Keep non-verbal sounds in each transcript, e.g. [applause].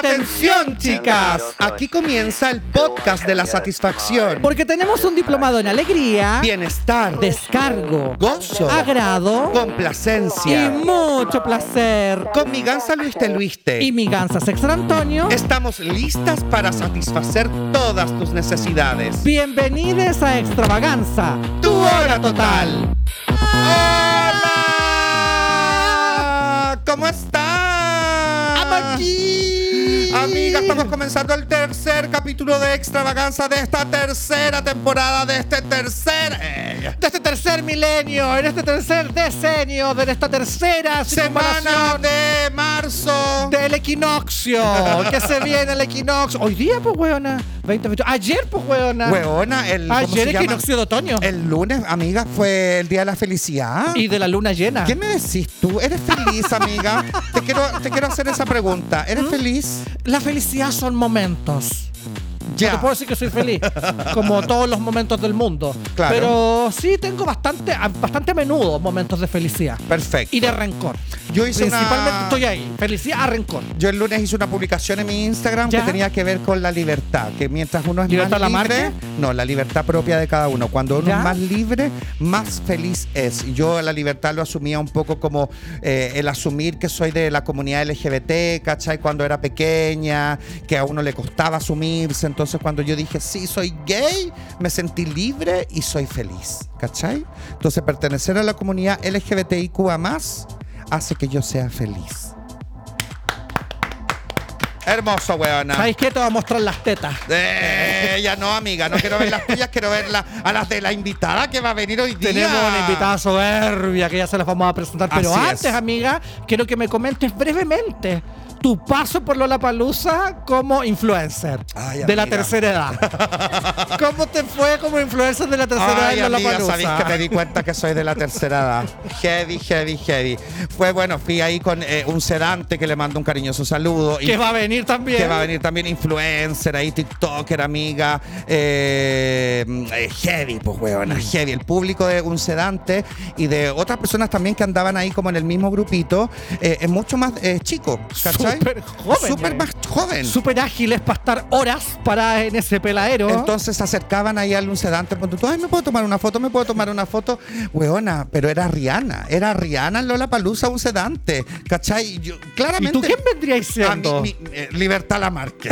Atención, chicas. Aquí comienza el podcast de la satisfacción. Porque tenemos un diplomado en alegría, Bienestar, descargo, gozo, agrado y complacencia. mucho placer. Con mi gansa Luis de Luiste. Y mi gansa Sextra Antonio, Estamos listas para satisfacer todas tus necesidades. bienvenidos a Extravaganza. Tu hora total. ¡Hola! ¿Cómo estás? aquí. Amiga, estamos comenzando el tercer capítulo de extravaganza de esta tercera temporada, de este tercer eh, De este tercer milenio, en este tercer decenio, de esta tercera semana de marzo. del equinoccio. que se [laughs] viene el equinoccio. Hoy día, pues, weona. 20, 20. Ayer, pues, weona. Hueona, el, ¿cómo Ayer se llama? equinoccio de otoño. El lunes, amiga, fue el día de la felicidad. Y de la luna llena. ¿Qué me decís tú? ¿Eres feliz, amiga? te, quiero, te quiero hacer esa pregunta. ¿Eres ¿Mm? feliz? La felicidad son momentos. Ya. Te puedo decir que soy feliz, [laughs] como todos los momentos del mundo. Claro. Pero sí tengo bastante, bastante a menudo momentos de felicidad. Perfecto. Y de rencor. Yo hice Principalmente una- estoy ahí. Felicidad a rencor. Yo el lunes hice una publicación en mi Instagram ¿Ya? que tenía que ver con la libertad, que mientras uno es ¿Libertad más la libre, marca? no, la libertad propia de cada uno. Cuando uno ¿Ya? es más libre, más feliz es. Yo la libertad lo asumía un poco como eh, el asumir que soy de la comunidad LGBT, ¿cachai? Cuando era pequeña, que a uno le costaba asumirse. Entonces cuando yo dije, sí, soy gay, me sentí libre y soy feliz, ¿cachai? Entonces pertenecer a la comunidad LGBTIQA más hace que yo sea feliz. Hermoso, weona. ¿Sabes qué? Te voy a mostrar las tetas. Eh, ya no, amiga, no quiero ver las tuyas, quiero ver la- a las de la invitada que va a venir hoy día. Tenemos una invitada soberbia que ya se las vamos a presentar. Pero Así antes, es. amiga, quiero que me comentes brevemente tu paso por Lollapalooza como influencer Ay, de la tercera edad. [laughs] ¿Cómo te fue como influencer de la tercera edad Ay, en amiga, Lollapalooza? sabéis que me di cuenta que soy de la tercera edad. Heavy, heavy, heavy. Fue bueno, fui ahí con eh, un sedante que le mando un cariñoso saludo. Que va a venir también. que va a venir también influencer, ahí TikToker, amiga. eh, eh, heavy, pues, Mm. heavy. El público de un sedante y de otras personas también que andaban ahí como en el mismo grupito, eh, es mucho más chico, ¿cachai? Súper joven, Súper eh. más joven. Súper ágiles para estar horas para en ese peladero. Entonces se acercaban ahí al un sedante, ay, ¿me puedo tomar una foto? ¿Me puedo tomar una foto? Weona, pero era Rihanna, era Rihanna en Lola Palusa, un sedante, ¿cachai? Yo, ¿Y claramente... tú quién vendríais A mí, siendo? mi- eh, Libertad Lamarque.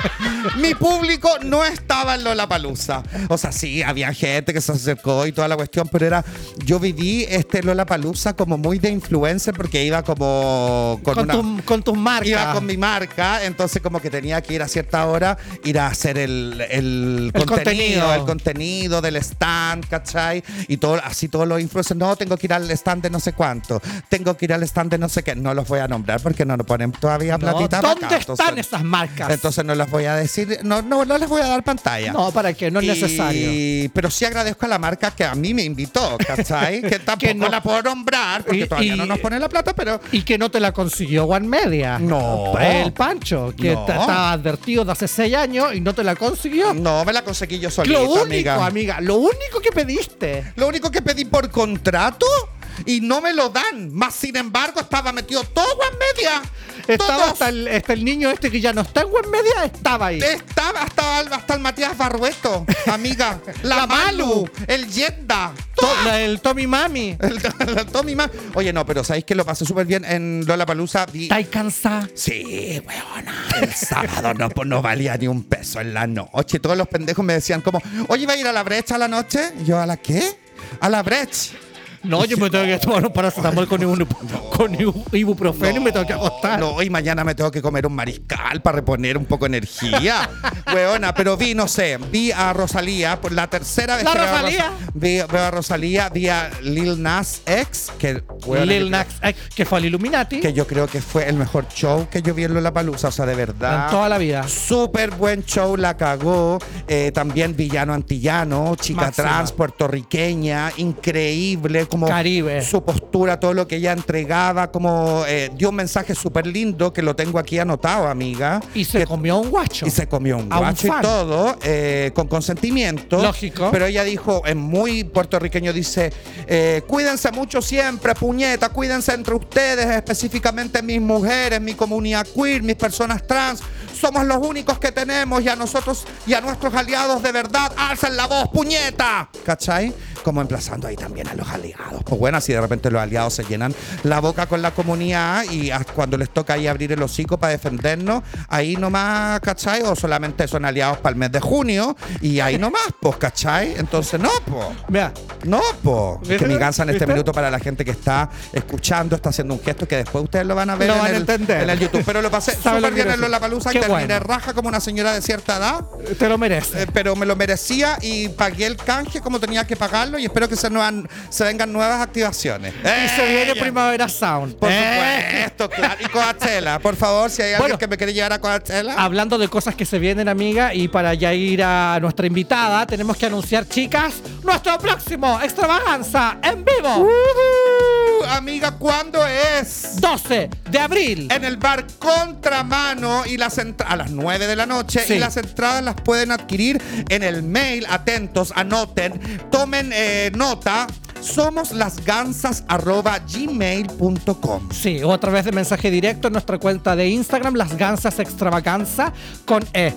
[laughs] mi público no estaba en Lollapalooza. O sea, sí, había gente que se acercó y toda la cuestión, pero era. Yo viví este Lollapalooza como muy de influencer porque iba como con, con, una. tu- con tus Iba con mi marca, entonces como que tenía que ir a cierta hora, ir a hacer el, el, El contenido, contenido. el contenido del stand, ¿cachai? Y todo, así todos los influencers, no, tengo que ir al stand de no sé cuánto, tengo que ir al stand de no sé qué, no los voy a nombrar porque no nos ponen todavía platita ¿Dónde acá, están entonces- esas marcas? entonces no las voy a decir, no, no, no les voy a dar pantalla. no, ¿para qué? No es Y- necesario. Pero sí agradezco a la marca que a mí me invitó, ¿cachai? [laughs] que tampoco no- la puedo nombrar porque Y- todavía y- no nos pone la plata, pero Y que no te la consiguió One Media. No. El Pancho, que No. estaba advertido de hace seis años y no te la consiguió. no me la conseguí yo solita, lo único, amiga. amiga. lo único que pediste. Lo único que pedí por contrato y no me lo dan. Más sin embargo, estaba metido todo en media. Estaba Todos. hasta el, hasta el niño este que ya no está en One Media, estaba ahí. Estaba hasta, hasta el Matías Barrueto, amiga. [laughs] La, La Malu, Malu. el Yenda. To- la- el Tommy Mami. [laughs] El, el Tommy Ma- Oye, no, pero ¿sabéis que lo pasé súper bien en Lola Palusa? ¿Estáis cansada? Sí, weona. El sábado no, pues, no valía ni un peso en la noche. Todos los pendejos me decían como, oye, ¿va a ir a la brecha a la noche? Y yo, ¿a la qué? A la brecha. No, yo me tengo que tomar un paracetamol con, ibu- ibuprofeno y me tengo que acostar. No, y mañana me tengo que comer un mariscal para reponer un poco de energía. [laughs] Weona, pero vi, no sé, vi a Rosalía por la tercera vez ¿La que veo a Rosalía? Rosa- vi, veo a Rosalía, vi a Lil Nas X, que, weona, Lil Nas X, que fue al Illuminati que yo creo que fue el mejor show que yo vi en La Palusa, o sea, de verdad. en toda la vida. Súper buen show, la cagó. Eh, también Villano Antillano, chica Máxima. trans, puertorriqueña, increíble, como Caribe. su postura, todo lo que ella entregaba, como eh, dio un mensaje súper lindo que lo tengo aquí anotado, amiga. Y se Que- comió un guacho. y se comió un guacho y todo, eh, con consentimiento. Lógico. Pero ella dijo, en muy puertorriqueño, dice, eh, cuídense mucho siempre, puñeta, cuídense entre ustedes, específicamente mis mujeres, mi comunidad queer, mis personas trans. Somos los únicos que tenemos y a nosotros y a nuestros aliados de verdad, alzan la voz, puñeta. ¿Cachai? Como emplazando ahí también a los aliados. Pues bueno, así de repente los aliados se llenan la boca con la comunidad y cuando les toca ahí abrir el hocico para defendernos, ahí nomás, ¿cachai? O solamente son aliados para el mes de junio y ahí nomás, pues, ¿cachai? Entonces, no, pues. Mira, No, po. Es que mi gansa en este minuto para la gente que está escuchando está haciendo un gesto que después ustedes lo van a ver Lo en, van el, entender. en el YouTube. Pero lo pasé [laughs] ¿Sabe lo súper bien en decir? Lollapalooza bueno. raja como una señora de cierta edad. te lo mereces. eh, pero me lo merecía y pagué el canje como tenía que pagarlo y espero que se, nuevan- se vengan nuevas activaciones. y se viene ¡Eh! Primavera Sound. Por Eh. supuesto, claro. Y Coachella, por favor, si hay alguien que me quiere llevar a Coachella. Hablando de cosas que se vienen, amiga, y para ya ir a nuestra invitada, tenemos que anunciar, chicas, nuestro próximo extravaganza en vivo. Uh, amiga, ¿cuándo es? 12 de abril. en el bar Contramano y las entra- a las 9 de la noche Sí. y las entradas las pueden adquirir en el mail. Atentos, anoten, tomen eh, nota. Somos lasgansas arroba gmail.com. Sí, o a través de mensaje directo en nuestra cuenta de Instagram, Las Gansas Extravaganza, con E.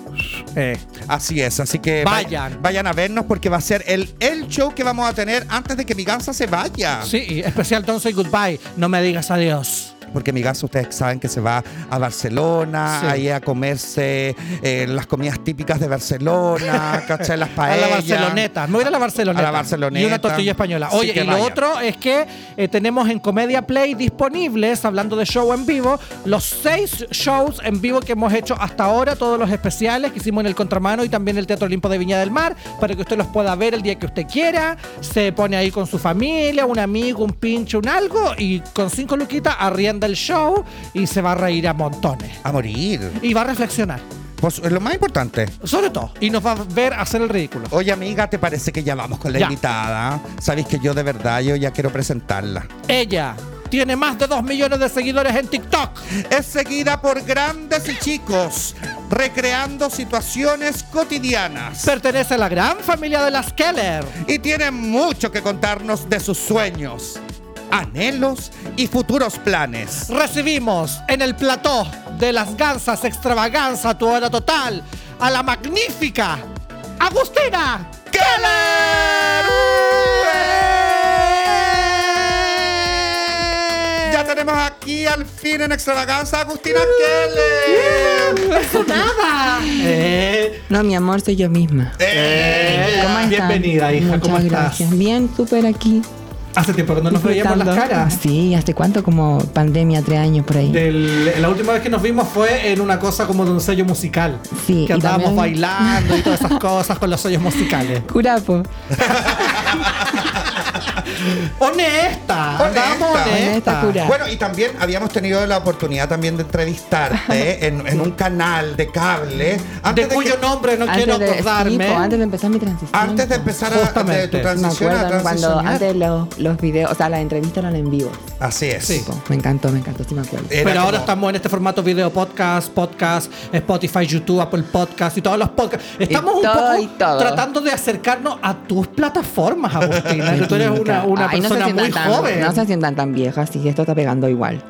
Eh. Así es, así que vay- Vayan. vayan a vernos porque va a ser el, el show que vamos a tener antes de que mi gansa se vaya. Sí, especial Don't Say Goodbye, no me digas adiós. Porque mi ustedes saben que se va a Barcelona, Sí. ahí a comerse eh, las comidas típicas de Barcelona, [laughs] ¿cachai? Las A paellas. la Barceloneta, me voy a ir a la Barceloneta. A la Barceloneta. Y una tortilla española. Oye, y lo otro es que eh, tenemos en Comedia Play disponibles, hablando de show en vivo, los seis shows en vivo que hemos hecho hasta ahora, todos los especiales que hicimos en el Contramano y también el Teatro Olimpo de Viña del Mar, para que usted los pueda ver el día que usted quiera. Se pone ahí con su familia, un amigo, un pinche, un algo, y con cinco luquitas arrienda el show y se va a reír a montones. A morir. Y va a reflexionar, Pues es lo más importante. sobre todo. Y nos va a ver hacer el ridículo. Oye, amiga, ¿te parece que ya vamos con la Ya. invitada? Sabéis que yo de verdad, yo ya quiero presentarla. Ella tiene más de 2 millones de seguidores en TikTok. Es seguida por grandes y chicos, recreando situaciones cotidianas. Pertenece a la gran familia de las Keller. Y tiene mucho que contarnos de sus sueños, anhelos y futuros planes. Recibimos en el plató de las Gansas Extravaganza, tu hora total, a la magnífica Agustina Keller. Ya tenemos aquí al fin en extravaganza a Agustina Keller. ¡Eso nada! Eh, No, mi amor, soy yo misma. eh, ¿Cómo están? bienvenida, hija, Muchas ¿cómo estás? gracias. Bien, súper aquí. Hace tiempo que no nos veíamos las caras. Sí, ¿hace cuánto? Como pandemia, tres años por ahí. Del- la última vez que nos vimos fue en una cosa como de un sello musical. Sí, Que andábamos también- bailando y todas esas cosas con los sellos musicales. Curapo. [laughs] ¡Honesta! Andábamos Honesta. honesta. Honesta, cura. Bueno, y también habíamos tenido la oportunidad también de entrevistarte [laughs] en, en un canal de cable. De Antes de, cuyo que- nombre no quiero de, acordarme. antes de empezar mi transición. antes de empezar a, de Justamente. tu Me Me transición a acuerdo cuando antes los, los videos, o sea, las entrevistas eran en vivo. Así es. Sí. Me encantó, me encantó, sí me acuerdo. Era Pero ahora estamos en este formato video podcast, podcast, Spotify, YouTube, Apple Podcast y todos los podcasts. Estamos un todo poco y todo. tratando de acercarnos a tus plataformas, Agustina. [laughs] que tú eres una, una Ay, no se muy sientan tan- joven. No se sientan tan viejas, sí, esto está pegando igual.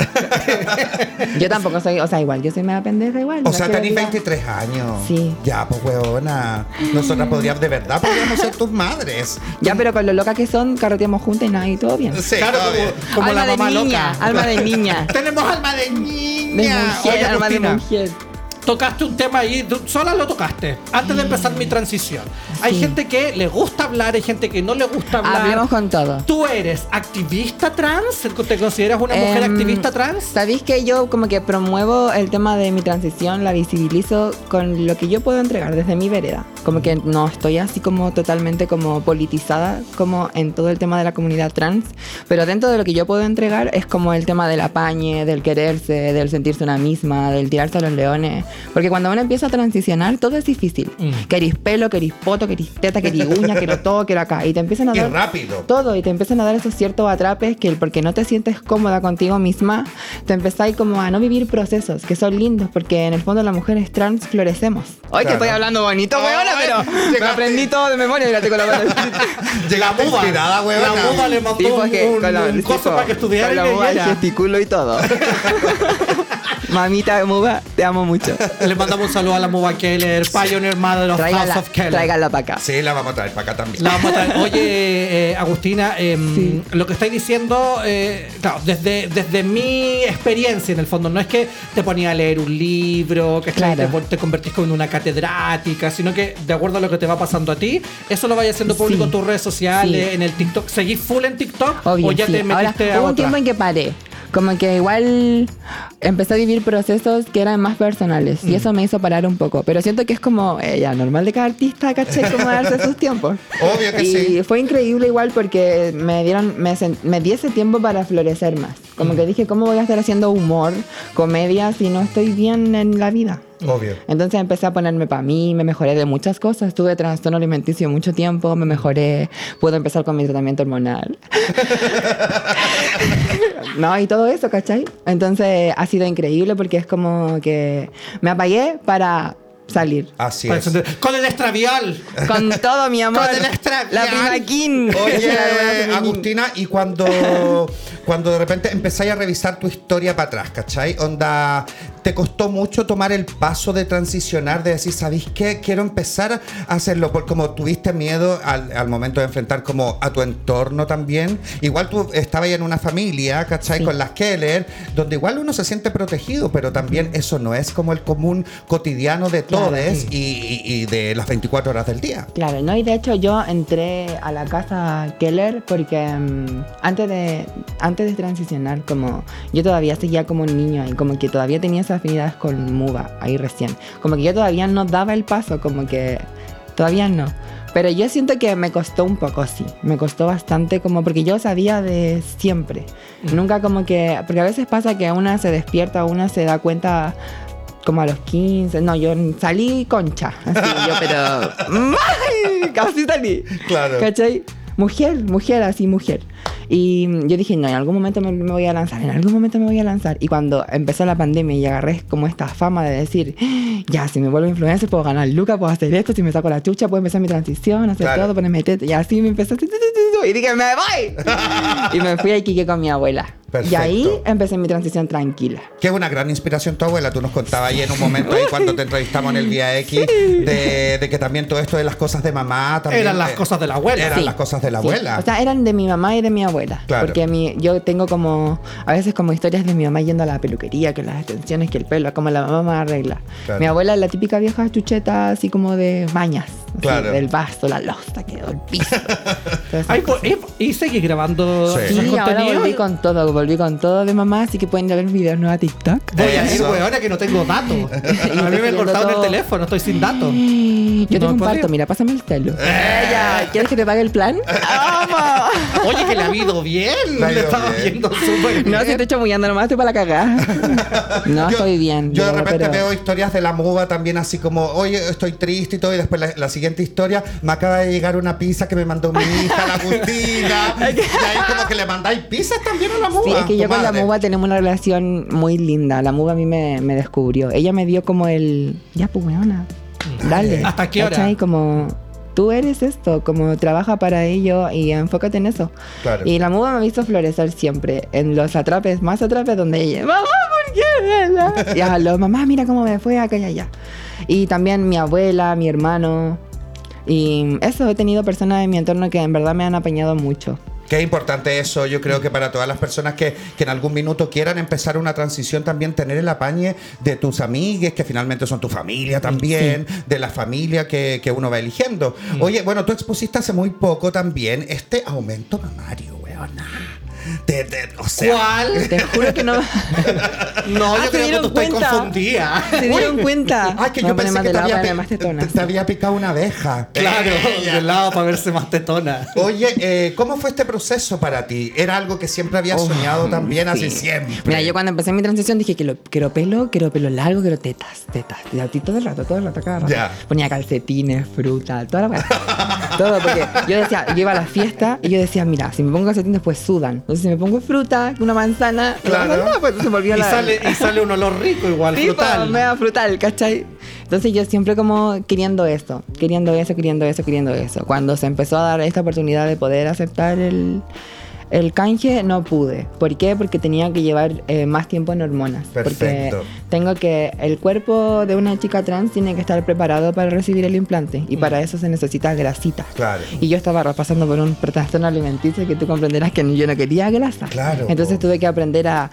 [laughs] yo tampoco soy, o sea, igual, yo soy media pendeja igual. O sea, tenés olvidar. 23 años. Sí. Ya, pues, huevona. Nosotras podríamos, de verdad, podríamos [laughs] ser tus madres. Ya, pero con lo loca que son, carreteamos juntas y nada, y todo bien. Sí, Claro, todo bien. como, como alma la mamá de niña, loca. alma de niña. [laughs] Tenemos alma de De niña. mujer, Oye, alma de mujer. Tocaste un tema ahí, sola lo tocaste, antes de empezar mi transición. Hay Sí. gente que le gusta hablar, hay gente que no le gusta hablar. Hablemos con todo. ¿Tú eres activista trans? ¿Te consideras una mujer Em, activista trans? Sabéis que yo como que promuevo el tema de mi transición, la visibilizo con lo que yo puedo entregar desde mi vereda. Como que no estoy así como totalmente como politizada como en todo el tema de la comunidad trans, pero dentro de lo que yo puedo entregar es como el tema del apañe, del quererse, del sentirse una misma, del tirarse a los leones. Porque cuando uno empieza a transicionar todo es difícil. Mm. Querís pelo, querís poto, querís teta, querís uña, quiero [laughs] todo, quiero acá. Y te empiezan a Y dar rápido. todo y te empiezan a dar esos ciertos atrapes que el porque no te sientes cómoda contigo misma, te empezáis como a no vivir procesos que son lindos porque en el fondo las mujeres trans florecemos. Hoy que Claro. estoy hablando bonito, weona, pero me aprendí todo de memoria y la tengo la mano. [laughs] Llegaste inspirada, weona. La muda le mandó Sí, pues que un, la- un sí, coso para que estudiara con y la muda, el leyera. gesticulo y todo. [laughs] Mamita Muba, te amo mucho. [laughs] Le mandamos un saludo a la Muba Keller, Pioneer Mother of House Tráigala, of Keller. tráigala para acá. Sí, la vamos a traer para acá también. La vamos a traer. Oye, eh, Agustina, em, Sí. lo que estáis diciendo, eh, claro, desde, desde mi experiencia en el fondo, no es que te ponía a leer un libro, que Claro. te, te convertís como en una catedrática, sino que de acuerdo a lo que te va pasando a ti, eso lo vayas haciendo público Sí. en tus redes sociales, Sí. en el TikTok. ¿Seguís full en TikTok Obvio, o ya sí. te Ahora, metiste a hubo un tiempo en que paré. Como que igual empecé a vivir procesos que eran más personales. Mm. Y eso me hizo parar un poco. Pero siento que es como, eh, ya, normal de cada artista, ¿cachai? Como darse sus tiempos. Obvio que y sí. fue increíble igual porque me dieron, me, me di ese tiempo para florecer más. Como Mm. que dije, ¿cómo voy a estar haciendo humor, comedia, si no estoy bien en la vida? Obvio. Entonces empecé a ponerme para mí, me mejoré de muchas cosas. Tuve trastorno alimenticio mucho tiempo, me mejoré, pude empezar con mi tratamiento hormonal. [laughs] no, y todo eso, ¿cachai? Entonces ha sido increíble porque es como que me apagué para salir. Así Para es. Con el extravial. Con [laughs] todo mi amor. Con el extra- La prima Kin. Oye. [laughs] Agustina, y cuando, cuando de repente empezáis a revisar tu historia para atrás, ¿cachai? Onda, ¿te costó mucho tomar el paso de transicionar, de decir, ¿sabéis qué? Quiero empezar a hacerlo, porque como tuviste miedo al, al momento de enfrentar como a tu entorno también. Igual tú estabas en una familia, ¿cachai? Sí. Con las Keller, donde igual uno se siente protegido, pero también eso no es como el común cotidiano de Claro. todos y, y- y de las 24 horas del día. Claro, ¿no? Y de hecho yo entré a la casa Keller porque mm, antes, de, antes de transicionar, como yo todavía seguía como un niño y como que todavía tenía esas afinidades con Muba, ahí recién. Como que yo todavía no daba el paso, como que todavía no. Pero yo siento que me costó un poco, sí. Me costó bastante como porque yo sabía de siempre. Nunca como que... Porque a veces pasa que una se despierta, una se da cuenta como a los 15. No, yo salí concha. Así yo, pero... [laughs] ¡Ay! Casi salí. Claro. ¿Cachai? Mujer, mujer, así, mujer. Y yo dije, no, en algún momento me, me voy a lanzar, en algún momento me voy a lanzar. Y cuando empezó la pandemia y agarré como esta fama de decir, ya, si me vuelvo influencer, puedo ganar lucas, puedo hacer esto, si me saco la chucha, puedo empezar mi transición, hacer Claro. todo, ponerme teta. Y así me empezó. Y dije, me voy. [laughs] y me fui a Iquique con mi abuela. Y Perfecto. ahí empecé mi transición tranquila. Que es una gran inspiración tu abuela. Tú nos contabas ahí en un momento ahí cuando te entrevistamos en el Vía X de, de que también todo esto de las cosas de mamá también. Eran las eh, cosas de la abuela. Eran Sí. las cosas de la Sí. abuela. O sea, eran de mi mamá y de mi abuela. Claro. Porque mi, yo tengo como, a veces como historias de mi mamá yendo a la peluquería, que las extensiones, que el pelo, como la mamá me arregla. Claro. Mi abuela es la típica vieja chucheta, así como de mañas. así, Claro. Del vasto, la losta, quedó el piso. Ay, pues, y, seguís grabando Sí. Sí, ahora volví con todo, volví con todo de mamá, así que pueden a ver videos nuevos a TikTok. Voy a ir, Eso. weona, que no tengo datos. [laughs] A mí me cortaron el todo. teléfono, estoy sin datos. Yo tengo No un parto, mira, pásame el celo. Eh. ¿quieres que te pague el plan? [laughs] ¡Vamos! Oye, que le ha ido bien. Le ha Le ido estaba bien. yendo súper bien. No, si te estoy chamullando nomás, estoy para la cagada. [laughs] No, Yo- estoy bien. Yo de repente pero- veo historias de la muba también así como, oye, estoy triste y todo, y después la, la siguiente historia, me acaba de llegar una pizza que me mandó mi hija, la Agustina, [laughs] y ahí como que le mandáis pizzas también a la muba. Sí, es que yo con la muba tenemos una relación muy linda. La muba a mí me, me descubrió. Ella me dio como el. Ya, pues, weona. Dale. ¿Hasta qué hora? ¿Cachai? Como. Tú eres esto, como trabaja para ello y enfócate en eso. Claro. Y la muba me hizo florecer siempre. En los atrapes, más atrapes, donde ella. ¡Mamá, ¿por qué? Y a lo, mamá, mira cómo me fue acá y allá. Y también mi abuela, mi hermano. Y eso, he tenido personas en mi entorno que en verdad me han apañado mucho. Qué importante eso, yo creo que para todas las personas que, que en algún minuto quieran empezar una transición, también tener el apañe de tus amigues, que finalmente son tu familia también, de la familia que, que uno va eligiendo. Oye, bueno, tú expusiste hace muy poco también este aumento mamario, weona. De- de- o sea, ¿Cuál? Te juro que no. [laughs] No, Ah, yo ¿se creo que tú estoy cuenta? confundida. ¿Se dieron cuenta? Ay, que yo pensé que de te lado había, más tetona. te- te había picado una abeja. Claro, Ella. del lado para verse más tetona. Oye, eh, ¿cómo fue este proceso para ti? ¿Era algo que siempre habías Oh, soñado también, así sí. siempre? Mira, yo cuando empecé mi transición dije que lo, quiero pelo, quiero pelo largo, quiero tetas, tetas. Y a ti todo el rato, todo el rato, cada rato. Ya. Ponía calcetines, fruta, toda la. [laughs] todo, porque yo decía, yo iba a la fiesta y yo decía, mira, si me pongo calcetines, pues sudan. Entonces, si me pongo fruta, una manzana, Claro. pues se volvió Y la. sale, y sale un olor rico igual, Sí, frutal. pues, frutal, ¿cachai? Entonces yo siempre como queriendo esto, queriendo eso, queriendo eso, queriendo eso. Cuando se empezó a dar esta oportunidad de poder aceptar el, el canje, no pude. ¿Por qué? Porque tenía que llevar eh, más tiempo en hormonas. Perfecto. Porque tengo que, el cuerpo de una chica trans tiene que estar preparado para recibir el implante y para eso se necesita grasita. Claro. Y yo estaba pasando por un trastorno alimenticio que tú comprenderás que yo no quería grasa. Claro, Entonces tuve que aprender a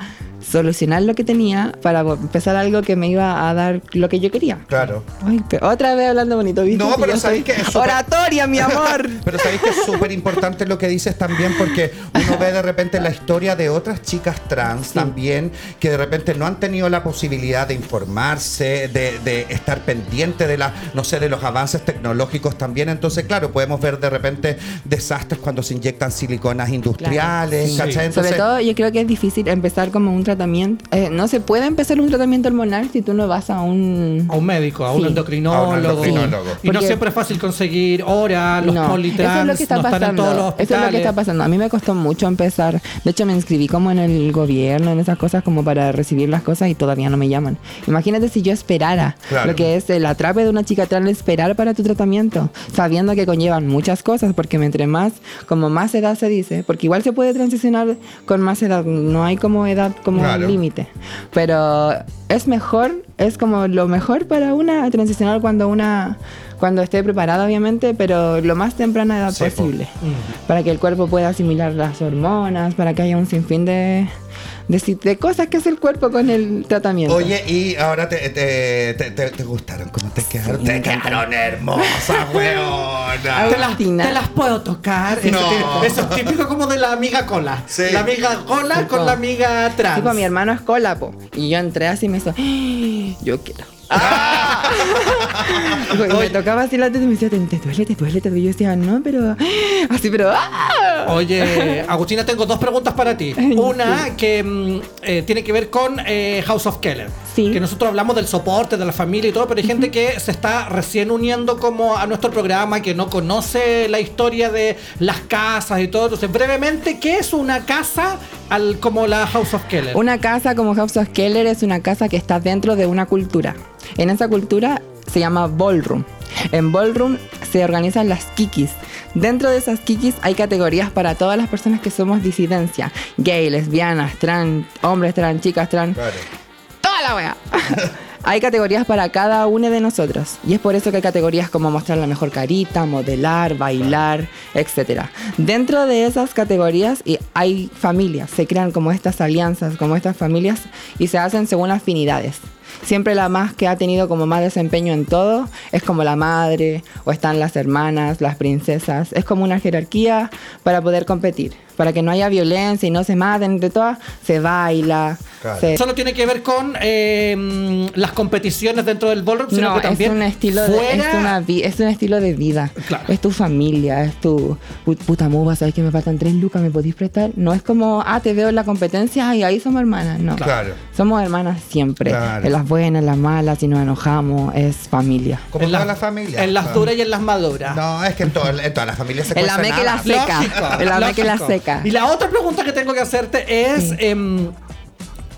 solucionar lo que tenía para empezar algo que me iba a dar lo que yo quería. Claro. Ay, otra vez hablando bonito, ¿viste? No, pero sabéis que es súper- Oratoria, mi amor. [laughs] Pero sabéis que es súper importante lo que dices también porque uno ve de repente la historia de otras chicas trans también que de repente no han tenido la posibilidad de informarse, de, de estar pendiente de la, no sé, de los avances tecnológicos también. Entonces, claro, podemos ver de repente desastres cuando se inyectan siliconas industriales, Sí. ¿cachai? Sobre Entonces, todo, yo creo que es difícil empezar como un tratamiento. Eh, no se puede empezar un tratamiento hormonal si tú no vas a un. A un médico, a un Sí. endocrinólogo. A un endocrinólogo. Y no siempre es fácil conseguir horas, los no, politrans eso es lo que está no están en pasando. todos los Eso es lo que está pasando. A mí me costó mucho empezar. De hecho, me inscribí como en el gobierno, en esas cosas, como para recibir las cosas y todavía no me llaman. Imagínate si yo esperara Claro. lo que es el atrape de una chica trans, esperar para tu tratamiento, sabiendo que conllevan muchas cosas, porque entre más, como más edad se dice, porque igual se puede transicionar con más edad, no hay como edad como Claro. límite. Pero es mejor, es como lo mejor para una transicionar cuando una cuando esté preparada obviamente, pero lo más temprana edad Sí, po. posible, para que el cuerpo pueda asimilar las hormonas, para que haya un sinfín de, de, de cosas que hace el cuerpo con el tratamiento. Oye, y ahora te, te, te, te- te gustaron, ¿cómo te quedaron? me te quedaron hermosas, [laughs] weona. ¿Te las, te las puedo tocar. Eso, No. eso es típico como de la amiga cola. Sí. La amiga cola Sí, con po. la amiga trans. Sí, pues mi hermano es colapo. Y yo entré así y me hizo, "Ah, yo quiero. [laughs] y me tocaba así la teta y me decía, ¿te, te duele, te duele, te duele? Yo decía, no, pero, [gasps] así, pero, ¡ah! Oye, Agustina, tengo dos preguntas para ti. [laughs] Una que mm, eh, tiene que ver con eh, House of Keller. Sí. Que nosotros hablamos del soporte, de la familia y todo, pero hay gente que se está recién uniendo como a nuestro programa, que no conoce la historia de las casas y todo. Entonces, brevemente, ¿qué es una casa al, como la House of Keller? Una casa como House of Keller es una casa que está dentro de una cultura. En esa cultura se llama ballroom. En ballroom se organizan las kikis. Dentro de esas kikis hay categorías para todas las personas que somos disidencia. Gay, lesbianas, trans, hombres trans, chicas trans. Claro. toda la wea. [laughs] hay categorías para cada uno de nosotros. Y es por eso que hay categorías como mostrar la mejor carita, modelar, bailar, etc. Dentro de esas categorías y hay familias, se crean como estas alianzas, como estas familias y se hacen según afinidades. Siempre la más que ha tenido como más desempeño en todo es como la madre o están las hermanas, las princesas. Es como una jerarquía para poder competir. Para que no haya violencia y no se maten entre todas, se baila. Claro. se- Solo tiene que ver con eh, las competiciones dentro del ballroom, sino No, que también es un estilo de, fuera- es, una vi- es un estilo de vida. Claro. Es tu familia, es tu pu- puta muba, sabes que me faltan tres lucas, me podéis prestar. No es como, ah, te veo en la competencia y ahí somos hermanas. No. Claro. Somos hermanas siempre. Claro. En las buenas, en las malas, si nos enojamos, es familia. Como en toda las- la familia. En las duras y en las maduras. No, es que en, todo- en todas las familias se En la meca y la seca. En la meca y la lógico. Y la otra pregunta que tengo que hacerte es. Sí. em,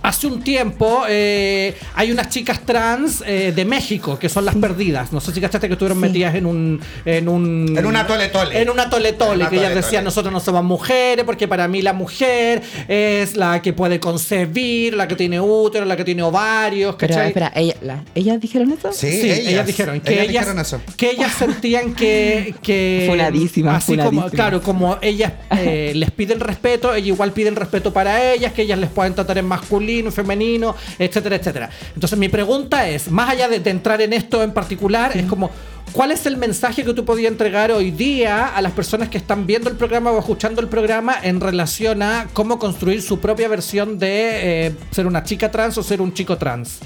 Hace un tiempo eh, hay unas chicas trans eh, de México que son las perdidas. No sé si cachaste que estuvieron Sí. metidas en un. En un. En una tole-tole. En una tole-tole, En una que ellas decían: nosotros no somos mujeres, porque para mí la mujer es la que puede concebir, la que tiene útero, la que tiene ovarios. Pero ¿cachai? espera, ella- la- ¿ellas dijeron eso? Sí, Sí, ellas, ellas. dijeron que Ellas ellas, dijeron eso. que ellas sentían que, que Funadísimas, así como funadísimas. claro como ellas eh, [laughs] les piden respeto ellas igual piden respeto para ellas que ellas les pueden tratar en masculino femenino etcétera etcétera entonces mi pregunta es más allá de, de entrar en esto en particular es como ¿Cuál es el mensaje que tú podías entregar hoy día a las personas que están viendo el programa o escuchando el programa en relación a cómo construir su propia versión de eh, ser una chica trans o ser un chico trans?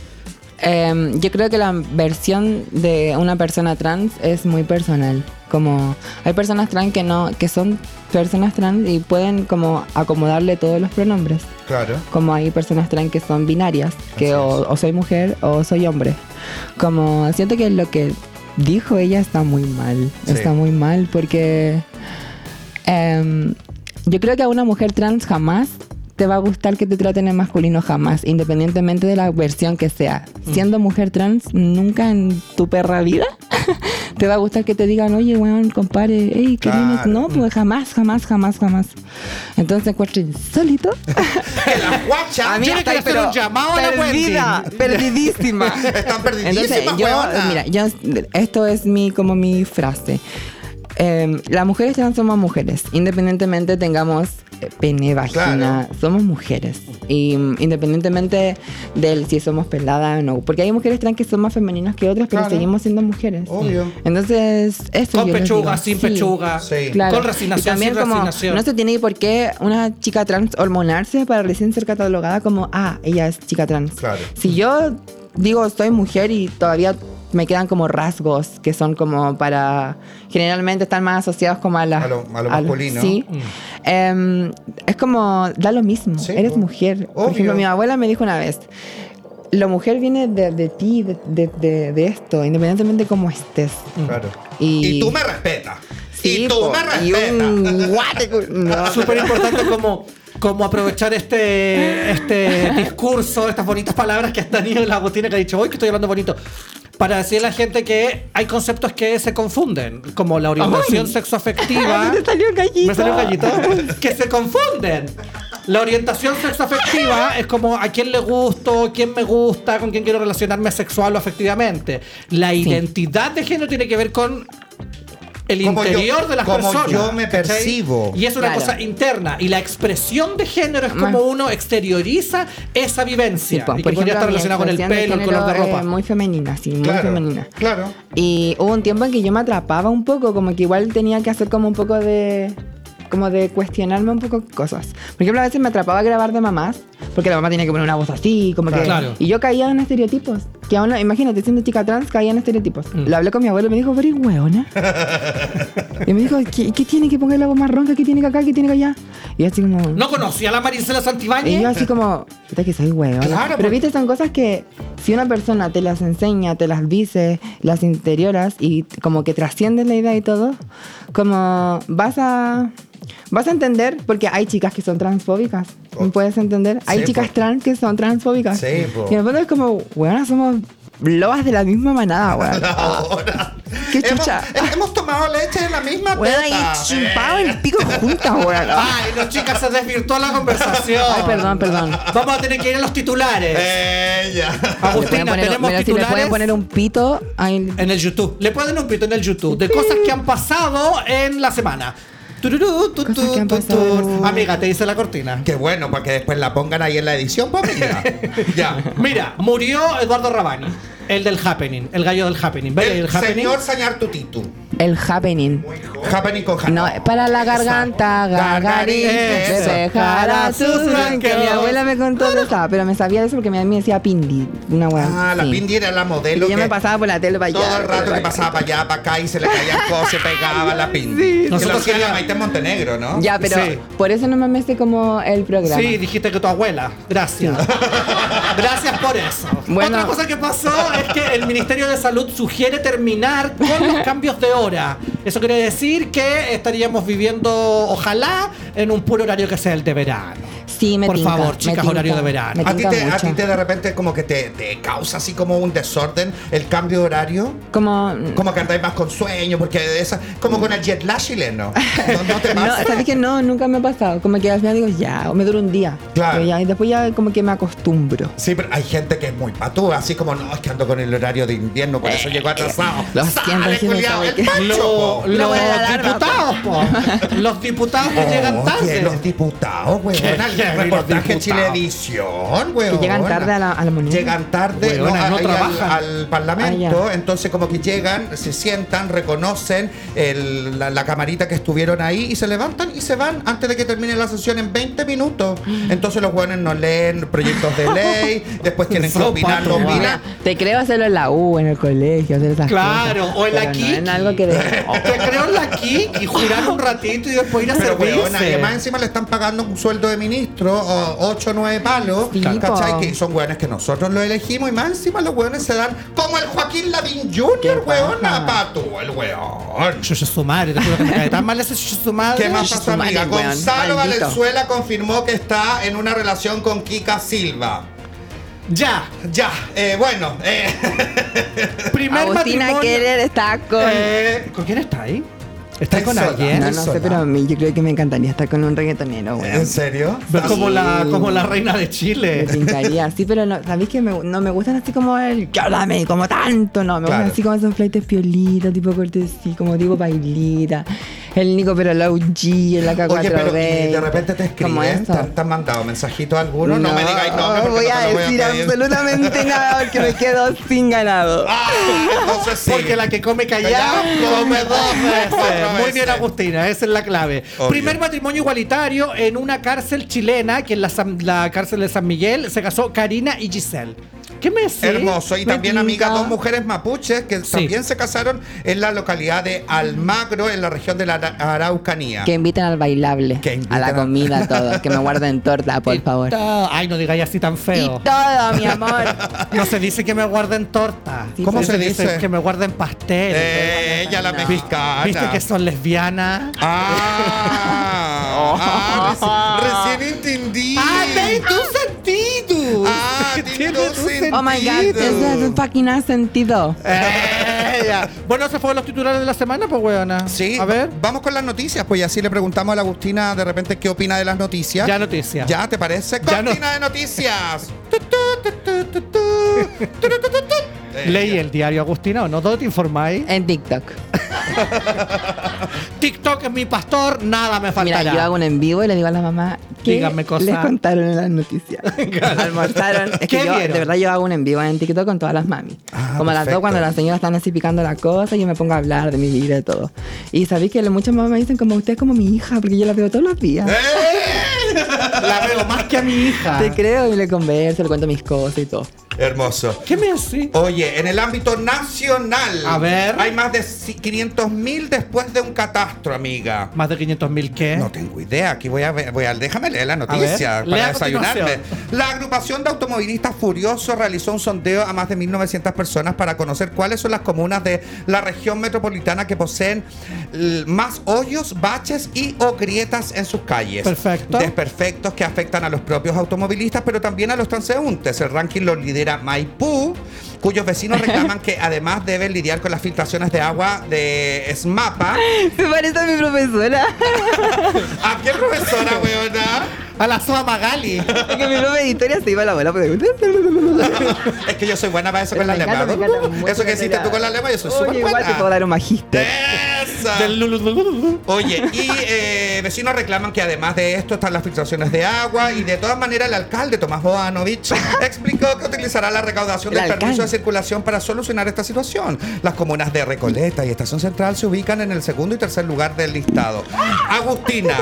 Em, yo creo que la versión de una persona trans es muy personal. Como hay personas trans que no, que son personas trans y pueden como acomodarle todos los pronombres. Claro. Como hay personas trans que son binarias, que o, o soy mujer o soy hombre. Como siento que lo que dijo ella está muy mal. Sí. Está muy mal porque em, yo creo que a una mujer trans jamás te va a gustar que te traten en masculino jamás, independientemente de la versión que sea. Mm. Siendo mujer trans, nunca en tu perra vida [laughs] te va a gustar que te digan, oye, weón, compare, hey, ¿qué Claro. No, pues jamás, jamás, jamás, jamás. Entonces encuentro insólito. [laughs] Que las guachas A mí tiene que hacer un llamado a la perdida, [laughs] perdidísima. están perdidísimas, Entonces, yo, weona. mira, yo, esto es mi, como mi frase. Eh, las mujeres trans somos mujeres, independientemente tengamos eh, pene, vagina, Claro. somos mujeres. Y mm, independientemente del si somos peladas o no. Porque hay mujeres trans que son más femeninas que otras, pero Claro. seguimos siendo mujeres. Obvio. Entonces, eso Con yo pechuga, digo. sin Sí. pechuga. Sí. Claro. Con resignación, también sin como resignación. no se tiene por qué una chica trans hormonarse para recién ser catalogada como ah ella es chica trans Claro. si yo digo soy mujer y todavía me quedan como rasgos que son como para generalmente están más asociados como a la A lo- a lo masculino. sí Mm. Em, es como da lo mismo Sí, eres mujer por ejemplo mi abuela me dijo una vez la mujer viene de, de ti, de, de- de- de esto, independientemente de cómo estés. Claro. Y- Y, tú me respetas. Sí, y tú po, me y respetas. un guate. No. Súper importante como, como aprovechar este, este discurso, estas bonitas palabras que has tenido en la botina que ha dicho hoy, que estoy hablando bonito. Para decirle a la gente que hay conceptos que se confunden, como la orientación Ay. sexoafectiva. [laughs] Me salió un gallito. ¿Me salió un gallito? que se confunden. La orientación sexoafectiva es como a quién le gusto, quién me gusta, con quién quiero relacionarme sexual o afectivamente. La identidad de género tiene que ver con el Como interior yo- de las como personas. yo me ¿cachai? percibo. Y es una Claro. cosa interna. Y la expresión de género es como uno exterioriza esa vivencia. Sí, po, y que por podría ejemplo, estar mi relacionado con el pelo, el color de ropa. es muy femenina, sí, muy Claro. femenina. Claro. Y hubo un tiempo en que yo me atrapaba un poco, como que igual tenía que hacer como un poco de como de cuestionarme un poco cosas. Por ejemplo, a veces me atrapaba a grabar de mamás, porque la mamá tenía que poner una voz así, como que... Claro. Y yo caía en estereotipos. Que aún, imagínate, siendo chica trans, caía en estereotipos. Mm. Lo hablé con mi abuelo y me dijo, pero ¿y hueona? [laughs] y me dijo, ¿qué, qué tiene que poner la voz más ronca? ¿Qué tiene que acá? ¿Qué tiene que allá? Y yo así como... ¿No conocía a la Marisela Y Santibáñez? yo así como, puta que soy huevo. Claro, Pero porque- viste, son cosas que si una persona te las enseña, te las dice, las interioras y como que trascienden la idea y todo, como vas a... Vas a entender, porque hay chicas que son transfóbicas. Oh. ¿Puedes entender? Hay Sí, chicas po. trans que son transfóbicas. Sí, po. Y en el fondo es como, bueno, somos lobas de la misma manada, [laughs] weón. Ahora. Qué Hemos- chucha. Hemos, tomado leche de la misma Weón, ahí teta. chupado el pico juntas, weón. [laughs] Ay, no, chicas, se desvirtuó la conversación. Ay, perdón, perdón. Vamos a tener que ir a los titulares. Ella. Le pueden Agustina, poner- tenemos mira, si le titulares pueden poner un pito ahí en el YouTube. Le pueden un pito en el YouTube de cosas que han pasado en la semana. Tururú, tu, Cosas tu, que han tu, tu. pasado. Amiga, te dice la cortina. Qué bueno, para que después la pongan ahí en la edición, pues amiga. [laughs] ya. Mira, murió Eduardo Rabani, el del Happening, el gallo del Happening. ¿Ves el, El Happening? señor Sañar Tutitu. El happening. Happening con. No, para la garganta, gagarín, Eso. despejará sus. Que mi abuela me contó de esa, pero me sabía de eso porque mi mamá me decía Pindi, una weá. Ah, la sí. Pindi era la modelo Y yo que me pasaba por la tele para allá. todo el rato que pasaba para allá, para acá y se le caían cosas, se pegaba la Pindi. Sí. Nosotros queríamos- Maite en Montenegro, ¿no? Ya, pero Sí. por eso no me sé como el programa. Sí, dijiste que tu abuela. Gracias. [laughs] Gracias por eso. Bueno. Otra cosa que pasó es que el Ministerio de Salud sugiere terminar con los cambios de hora. Eso quiere decir que estaríamos viviendo, ojalá, en un puro horario que sea el de verano. Sí, me Por tinca, favor, me chicas, tinca, horario de verano. me ¿A ti, te, a ti te de repente como que te, te causa así como un desorden el cambio de horario? Como... Como que andáis más con sueño, porque de esa, como con el jet lag chileno. No, no te [laughs] No, pasa. sabes que no, nunca me ha pasado. Como que al final digo, ya, o me dura un día. Claro. Ya, y después ya como que me acostumbro. Sí, pero hay gente que es muy patúa, así como, no, es que ando con el horario de invierno, por eso llego atrasado. Lo siento, ¡Sale, no culiao, el Lo- los diputados, po. Los diputados que llegan Oye, tarde. los diputados, weón. Reportaje. Chilevisión, weón. Que llegan tarde a la, a la moneda. Llegan tarde no trabajan. al, al Parlamento, Ah, entonces como que llegan, se sientan, reconocen el- la, la camarita que estuvieron ahí y se levantan y se van antes de que termine la sesión en 20 minutos. Entonces los weones no leen proyectos de ley, después tienen que [laughs] opinar te creo hacerlo en la U, en el colegio, hacer esas Claro, cosas. o en la no Kiki. en algo que de... Te [laughs] creo en la KIC y jurar un ratito y después ir a Pero weona, y servirse. además encima le están pagando un sueldo de ministro. ministros, o ocho o nueve palos, Sí, ¿cachai? po. Que son hueones que nosotros los elegimos y más encima los hueones se dan como el Joaquín Lavín Jr., ¿Qué hueona, pato, el hueón. Chucho su madre, te juro que me cae tan mal ese chucho su madre. ¿Qué más Chucha pasó, amiga? Gonzalo maldito. Valenzuela confirmó que está en una relación con Kika Silva. Ya. Ya, eh, bueno, eh, Primer Agustina matrimonio. Keller está con... Eh, ¿Con quién está ahí? ¿Está con sola. alguien? no, ¿es no sola? sé, pero a mí yo creo que me encantaría estar con un reggaetonero, ¿en weón. serio? Ves como, la, como la reina de Me Chile. tincaría, sí, pero no, ¿sabéis que me- no me gustan así como el háblame como tanto? No, me Claro. gustan así como esos flightes piolitos, tipo cortesía, como digo bailita. El Nico, pero la OG, el AK420. Oye, pero ¿y de repente te escriben. ¿te, han- te han mandado mensajitos algunos? No, me digáis no, porque voy no a te lo voy a decir absolutamente [laughs] nada porque me quedo sin ganado. Ah, entonces sí. Porque la que come callado come dos [laughs] veces. Muy bien, Agustina, esa es la clave. Obvio. Primer matrimonio igualitario en una cárcel chilena, que en la, la cárcel de San Miguel se casó Karina y Giselle. ¿Qué me decís? Hermoso. Y Me también, amiga, dos mujeres mapuches que Sí. también se casaron en la localidad de Almagro, en la región de la Araucanía. Que inviten al bailable, Que inviten a la a- comida, todo. Que me guarden torta, por [laughs] Y favor. todo. Ay, no digáis así tan Y feo. todo, mi amor. [laughs] No se dice que me guarden torta. Sí, ¿Cómo se dice? Que me guarden pastel. Eh, ella la No. mexicana. ¿Viste que son lesbianas? Ah, ah, reci- [laughs] recién entendí. ¡Ah, ve tu sentido! Ah, tiene tu sentido. Oh my god, eso es fucking sentido. Eh, ya. Bueno, esos fueron los titulares de la semana, pues, weona. Sí, A ver. Vamos con las noticias, pues y así le preguntamos a la Agustina de repente qué opina de las noticias. Ya noticias. ¿Ya te parece? Ya no- Cortina de noticias. [laughs] Tu, tu, tu, tu, tu, tu. Tu, tu, tu, tu, tu. Eh, ¿Leí el diario, Agustina, o no? ¿Dónde te informáis? En TikTok. [laughs] TikTok es mi pastor, nada me faltará. Mira, yo hago un en vivo y le digo a la mamá que les contaron en las noticias. [laughs] Almorzaron. Es ¿Qué que yo, vieron? de verdad, yo hago un en vivo en TikTok con todas las mami. Ah, Como a las dos, cuando las señoras están así picando la cosa, yo me pongo a hablar de mi vida y todo. Y sabéis que muchas mamás me dicen como usted es como mi hija, porque yo la veo todos los días. ¡Eh! La veo más que a mi hija. Te creo y le converso, le cuento mis cosas y todo. Hermoso. ¿Qué me haces? Oye, en el ámbito nacional. A ver. Hay más de 500 mil después de un catastro, amiga. ¿Más de 500 mil qué? No tengo idea. Aquí voy a ver, voy a, déjame leer la noticia ver, para desayunarme. La agrupación de automovilistas Furiosos realizó un sondeo a más de 1.900 personas para conocer cuáles son las comunas de la región metropolitana que poseen más hoyos, baches y o grietas en sus calles. Perfecto. Desperfectos que afectan a los propios automovilistas, pero también a los transeúntes. El ranking lo lidera Maipú, cuyos vecinos reclaman que además deben lidiar con las filtraciones de agua de SMAPA. [laughs] Se parece a mi profesora. [laughs] ¿A qué profesora, weona? A la Soa Magali. Es que mi profe de historia se iba a la bola. Pues, [laughs] Es que yo soy buena para eso con la lema. Eso que hiciste tú con la lema, yo soy súper Oye, igual te puedo buena. dar un magíster. Oye, y eh, vecinos reclaman que además de esto están las filtraciones de agua y de todas maneras el alcalde Tomás Boanovich explicó que utilizará la recaudación El del permiso de circulación para solucionar esta situación. Las comunas de Recoleta y Estación Central se ubican en el segundo y tercer lugar del listado. Agustina.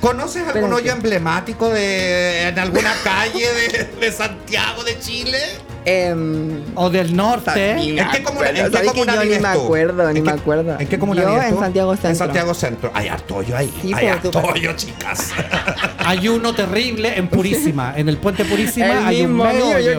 ¿Conoces algún hoyo emblemático de en alguna calle de, de Santiago de Chile? Em, O del norte. Ni ¿En me qué comuna, en acuerdo. qué ¿Sabes que comuna yo ni me tú? acuerdo, ni ¿En me acuerdo. ¿En qué comuna Yo vives en tú? Santiago Centro. En Santiago Centro. Hay harto hoyo ahí. Sí, Hay harto tú- hoyo, chicas. [laughs] Hay uno terrible en [laughs] Purísima. En el puente Purísima El hay un medio hoyo.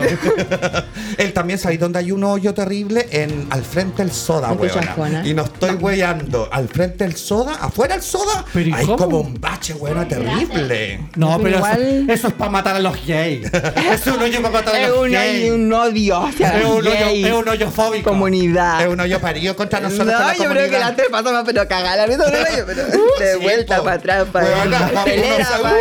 Él [laughs] también sabe dónde hay un hoyo terrible en al frente del soda. Pichajona. Y no estoy weyando. Al frente del soda, afuera del soda, ¿Pero hay cómo? como un bache, weona, terrible. No, Pero pero eso, es para matar a los gays. Es un hoyo para matar a Es los un, gays. Odio hacia Es un hoyo, gays, es un hoyo fóbico. comunidad. Es un hoyo parido contra nosotros. no, yo creo que la te pasa más, pero cagar la risa, pero de vuelta para atrás, para pa- uh.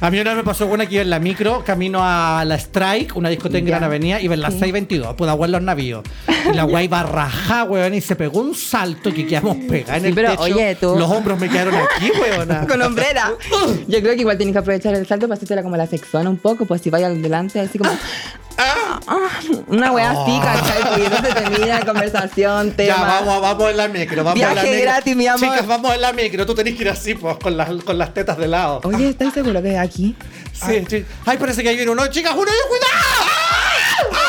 A mí una vez me pasó una que iba en la micro, camino a la Strike, una discoteca en. Gran Avenida, iba en la 622, pude aguar los navíos. Y la guay iba rajá, weón, y se pegó un salto que quedamos pegados en Sí, el pero, techo. oye, tú- Los hombros me quedaron aquí, weona. Con hombrera. Yo creo que igual tienes que aprovechar el salto para hacerte como la sexona un poco, pues si vaya adelante, así como. Ah, Una wea así, ¿cachai? Porque no se termina conversación, tema. Ya, vamos, vamos en la micro, vamos en la Viaje micro. gratis, mi amor. Chicas, vamos en la micro, tú tenés que ir así, pues, con las, con las tetas de lado. Oye, ¿estás seguro que es aquí? Sí, sí. Ay, parece que ahí viene uno. Chicas, uno, cuidado.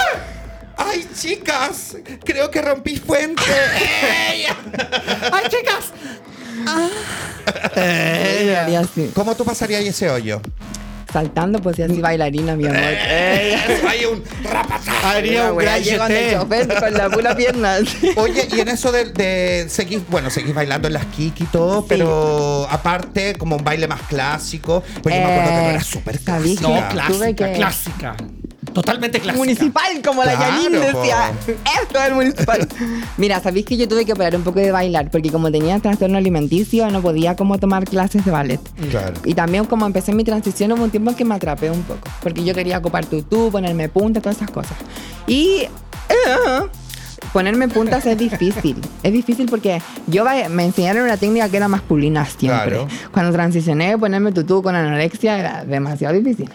Ay, chicas, creo que rompí fuente. [laughs] Ay, chicas. ¿Cómo tú pasarías ese hoyo? Saltando, pues y así bailarina, mi amor. [laughs] Hay un Haría un gran chofer con la pura pierna. [laughs] Oye, y en eso de, de seguir, bueno, seguís bailando en las kiki y todo, pero aparte, como un baile más clásico, pues yo me acuerdo que no Eh, era súper ¿sabí clásica. No, clásica, que- clásica. Totalmente clásica. municipal, como la Janine decía. [laughs] Esto es el municipal. [laughs] Mira, sabéis que yo tuve que parar un poco de bailar porque como tenía trastorno alimenticio no podía como tomar clases de ballet. Claro. Y también como empecé mi transición hubo un tiempo en que me atrapé un poco. Porque yo quería ocupar tutú, ponerme punta, todas esas cosas. Y... eh, Ponerme puntas es difícil. [laughs] Es difícil porque yo me enseñaron una técnica que era masculina siempre. Claro. Cuando transicioné ponerme tutú con anorexia era demasiado difícil.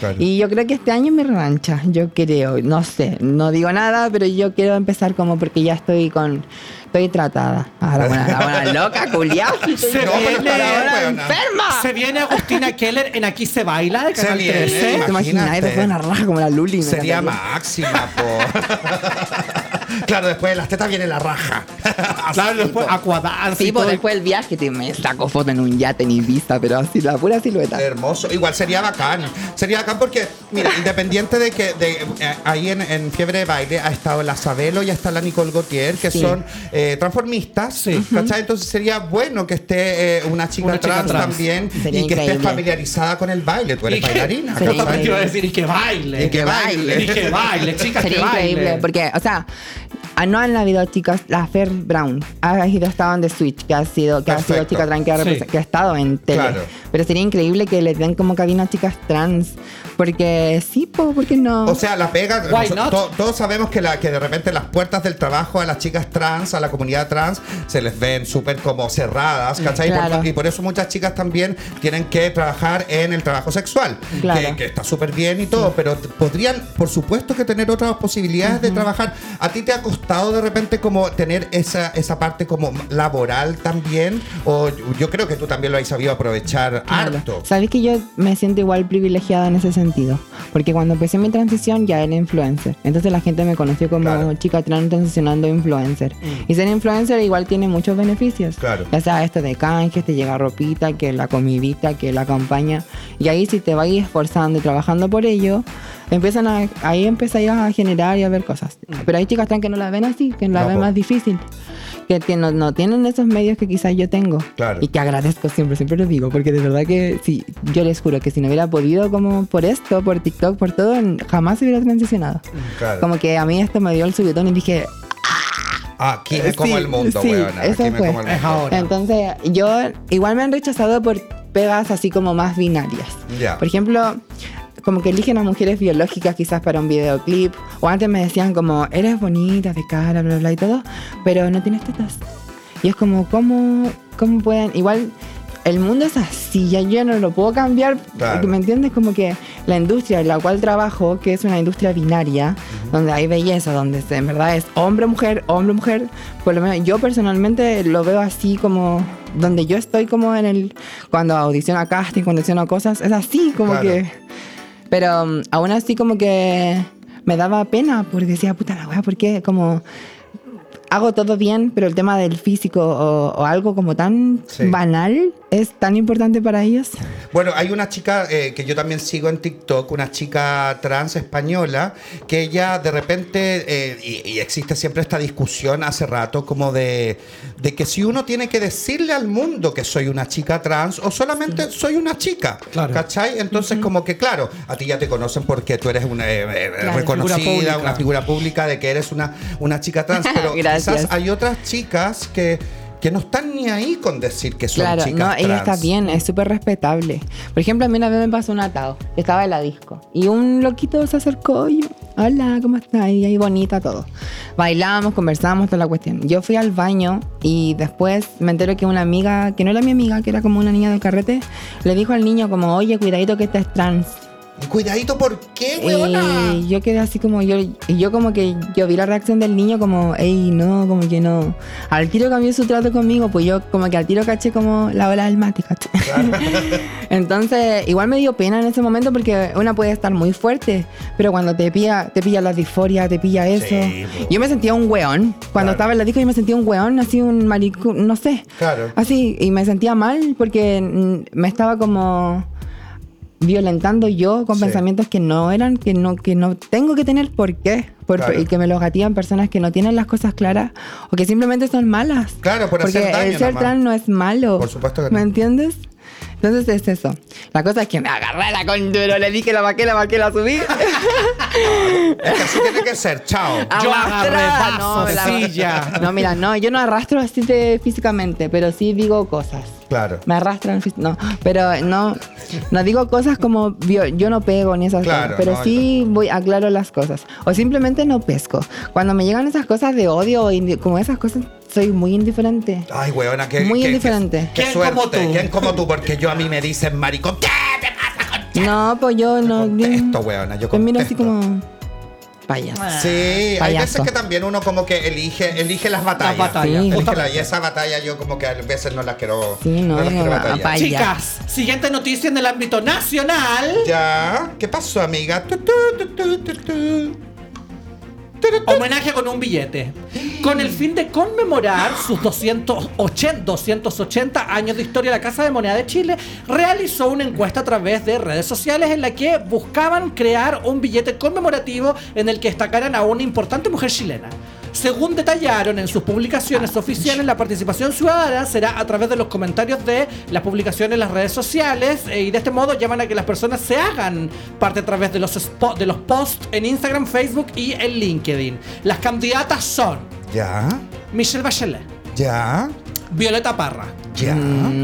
Claro. Y yo creo que este año es mi revancha. Yo creo, no sé, no digo nada, pero yo quiero empezar como porque ya estoy con. Estoy tratada. Ah, la buena, la buena [laughs] loca, culiá. Se viene- ahora enferma. Se viene Agustina Keller en Aquí se baila de Se Canal viene. 13. ¿Te imaginas? Después una raja como la Luli. me Sería máxima, po. [laughs] claro, después de las tetas viene la raja. [laughs] Claro, después Aquadance Sí, pues después del viaje te me saco foto en un yate ni vista, pero así la pura silueta. Hermoso. Igual sería bacán. Sería bacán porque, mira, independiente de que de, eh, ahí en, en Fiebre de Baile ha estado la Sabelo y está la Nicole Gautier, que Sí. son eh, transformistas. Sí. ¿cachai? Entonces sería bueno que esté eh, una chica Una chica trans, también Sería y que esté increíble. familiarizada con el baile. Tú eres Y que- bailarina. A decir, y que baile. Y que baile. Y que baile, chicas, Sería que baile. increíble, porque, o sea, ah, no han habido chicas, la Fer Brown ha ido estado en The Switch, que ha sido, que ha sido Perfecto. chica trans, que ha, Sí. que ha estado en tele. Claro. Pero sería increíble que les den como cabina a chicas trans, porque sí, po, ¿por qué no? O sea, la pega, not? to- todos sabemos que, la, que de repente las puertas del trabajo a las chicas trans, a la comunidad trans, se les ven súper como cerradas, ¿cachai? Por- Claro. y por eso muchas chicas también tienen que trabajar en el trabajo sexual, Claro. que, que está súper bien y todo, pero t- podrían, por supuesto, que tener otras posibilidades de trabajar. ¿A ti te ha costado de repente como tener esa, esa parte como laboral también? O yo creo que tú también lo has sabido aprovechar Claro. harto. Sabéis que yo me siento igual privilegiada en ese sentido. Porque cuando empecé mi transición ya era influencer. Entonces la gente me conoció como Claro. chica trans transicionando influencer. Y ser influencer igual tiene muchos beneficios. Claro. Ya sea esto de canjes, te llega ropita, que la comidita, que la campaña. Y ahí si te vas esforzando y trabajando por ello, empiezan a, ahí empezáis a generar y a ver cosas. Pero hay chicas trans que no la ven así, que la No, ven po. más difícil. Que ti- no, no tienen esos medios que quizás yo tengo. Claro. Y que agradezco siempre, siempre lo digo, porque de verdad que sí, yo les juro que si no hubiera podido como por esto, por TikTok, por todo, jamás hubiera transicionado. Claro. Como que a mí esto me dio el subidón y dije, Aquí me como Sí, el mundo, sí, weona. eso Aquí me fue. como el mundo. ahora. entonces yo igual me han rechazado por pegas así como más binarias. Ya. Por ejemplo, como que eligen a mujeres biológicas quizás para un videoclip, o antes me decían como, eres bonita de cara, bla, bla, y todo, pero no tienes tetas. Y es como, ¿cómo, cómo pueden? Igual, el mundo es así, ya yo no lo puedo cambiar, Claro. ¿me entiendes? Como que la industria en la cual trabajo, que es una industria binaria, donde hay belleza, donde en verdad es hombre-mujer, hombre-mujer, por lo menos yo personalmente lo veo así como, donde yo estoy como en el, cuando audiciono casting, cuando audiciono cosas, es así, como Claro. que... Pero um, aún así como que me daba pena porque decía, puta la weá, ¿por qué? Como hago todo bien, pero el tema del físico o, o algo como tan Sí. banal es tan importante para ellos. Bueno, hay una chica eh, que yo también sigo en TikTok, una chica trans española, que ella de repente, eh, y, y existe siempre esta discusión hace rato, como de, de que si uno tiene que decirle al mundo que soy una chica trans o solamente soy una chica, Claro. ¿cachai? Entonces como que claro, a ti ya te conocen porque tú eres una eh, eh, Claro. reconocida, Figura una figura pública de que eres una, una chica trans, [laughs] pero Gracias. Quizás hay otras chicas que... Que no están ni ahí con decir que son Claro, chicas no, trans. ella está bien, es súper respetable. Por ejemplo, a mí una vez me pasó un atado. Yo estaba en la disco y un loquito se acercó y yo, hola, ¿cómo estás? Y ahí bonita todo. Bailamos, conversamos, toda la cuestión. Yo fui al baño y después me entero que una amiga, que no era mi amiga, que era como una niña del carrete, le dijo al niño como, oye, cuidadito que esta es trans. Cuidadito, ¿por qué, weona? Y yo quedé así como yo, yo como que yo vi la reacción del niño como, ey, no, como que no. Al tiro cambió su trato conmigo, pues yo como que al tiro caché como la ola del mate. [laughs] Entonces, igual me dio pena en ese momento porque una puede estar muy fuerte, pero cuando te pilla, te pilla la disforia, te pilla eso. Sí, po. yo me sentía un weón. Cuando Claro. estaba en la disco yo me sentía un weón, así un maricón, no sé. Claro. Así, y me sentía mal porque mm, me estaba como violentando yo con Sí. pensamientos que no eran, que no, que no tengo que tener por qué. Por- Claro. Y que me los gatillan personas que no tienen las cosas claras o que simplemente son malas. Claro, por Porque hacer daño el ser nomás. trans no es malo. Por supuesto que ¿Me no. entiendes? Entonces es eso. La cosa es que me agarré la conduro, le dije la vaqué, la vaqué, la subí. [laughs] Es que así tiene que ser, chao. [laughs] Yo agarré vaso, la- silla. No, mira, no, yo no arrastro así de físicamente, pero sí digo cosas. Claro. Me arrastran, no, pero no, no digo cosas como yo no pego ni esas Claro, cosas, pero no, sí voy aclaro las cosas o simplemente no pesco. Cuando me llegan esas cosas de odio o indi- como esas cosas soy muy indiferente. Ay, weona, que. Muy que- indiferente. Qué ¿Quién suerte. como tú? ¿Quién como tú? Porque yo a mí me dicen maricón. ¿Qué te pasa con No, pues yo no. contesto, weona, yo Te miro así contesto. como payaso. Sí, hay veces que también uno como que elige, elige las batallas. batallas, Sí. Elige la- justamente. y esa batalla yo como que a veces no las quiero. Sí, no, las no, quiero no, batallar. Chicas, siguiente noticia en el ámbito nacional. Ya, ¿qué pasó, amiga? Tu, tu, tu, Homenaje con un billete. Con el fin de conmemorar sus 280, 280 años de historia, la Casa de Moneda de Chile realizó una encuesta a través de redes sociales en la que buscaban crear un billete conmemorativo en el que destacaran a una importante mujer chilena. Según detallaron en sus publicaciones oficiales, la participación ciudadana será a través de los comentarios de las publicaciones en las redes sociales eh, y de este modo llaman a que las personas se hagan parte a través de los, spo- de los posts en Instagram, Facebook y en LinkedIn. Las candidatas son Ya, Michelle Bachelet, ya, Violeta Parra, ya,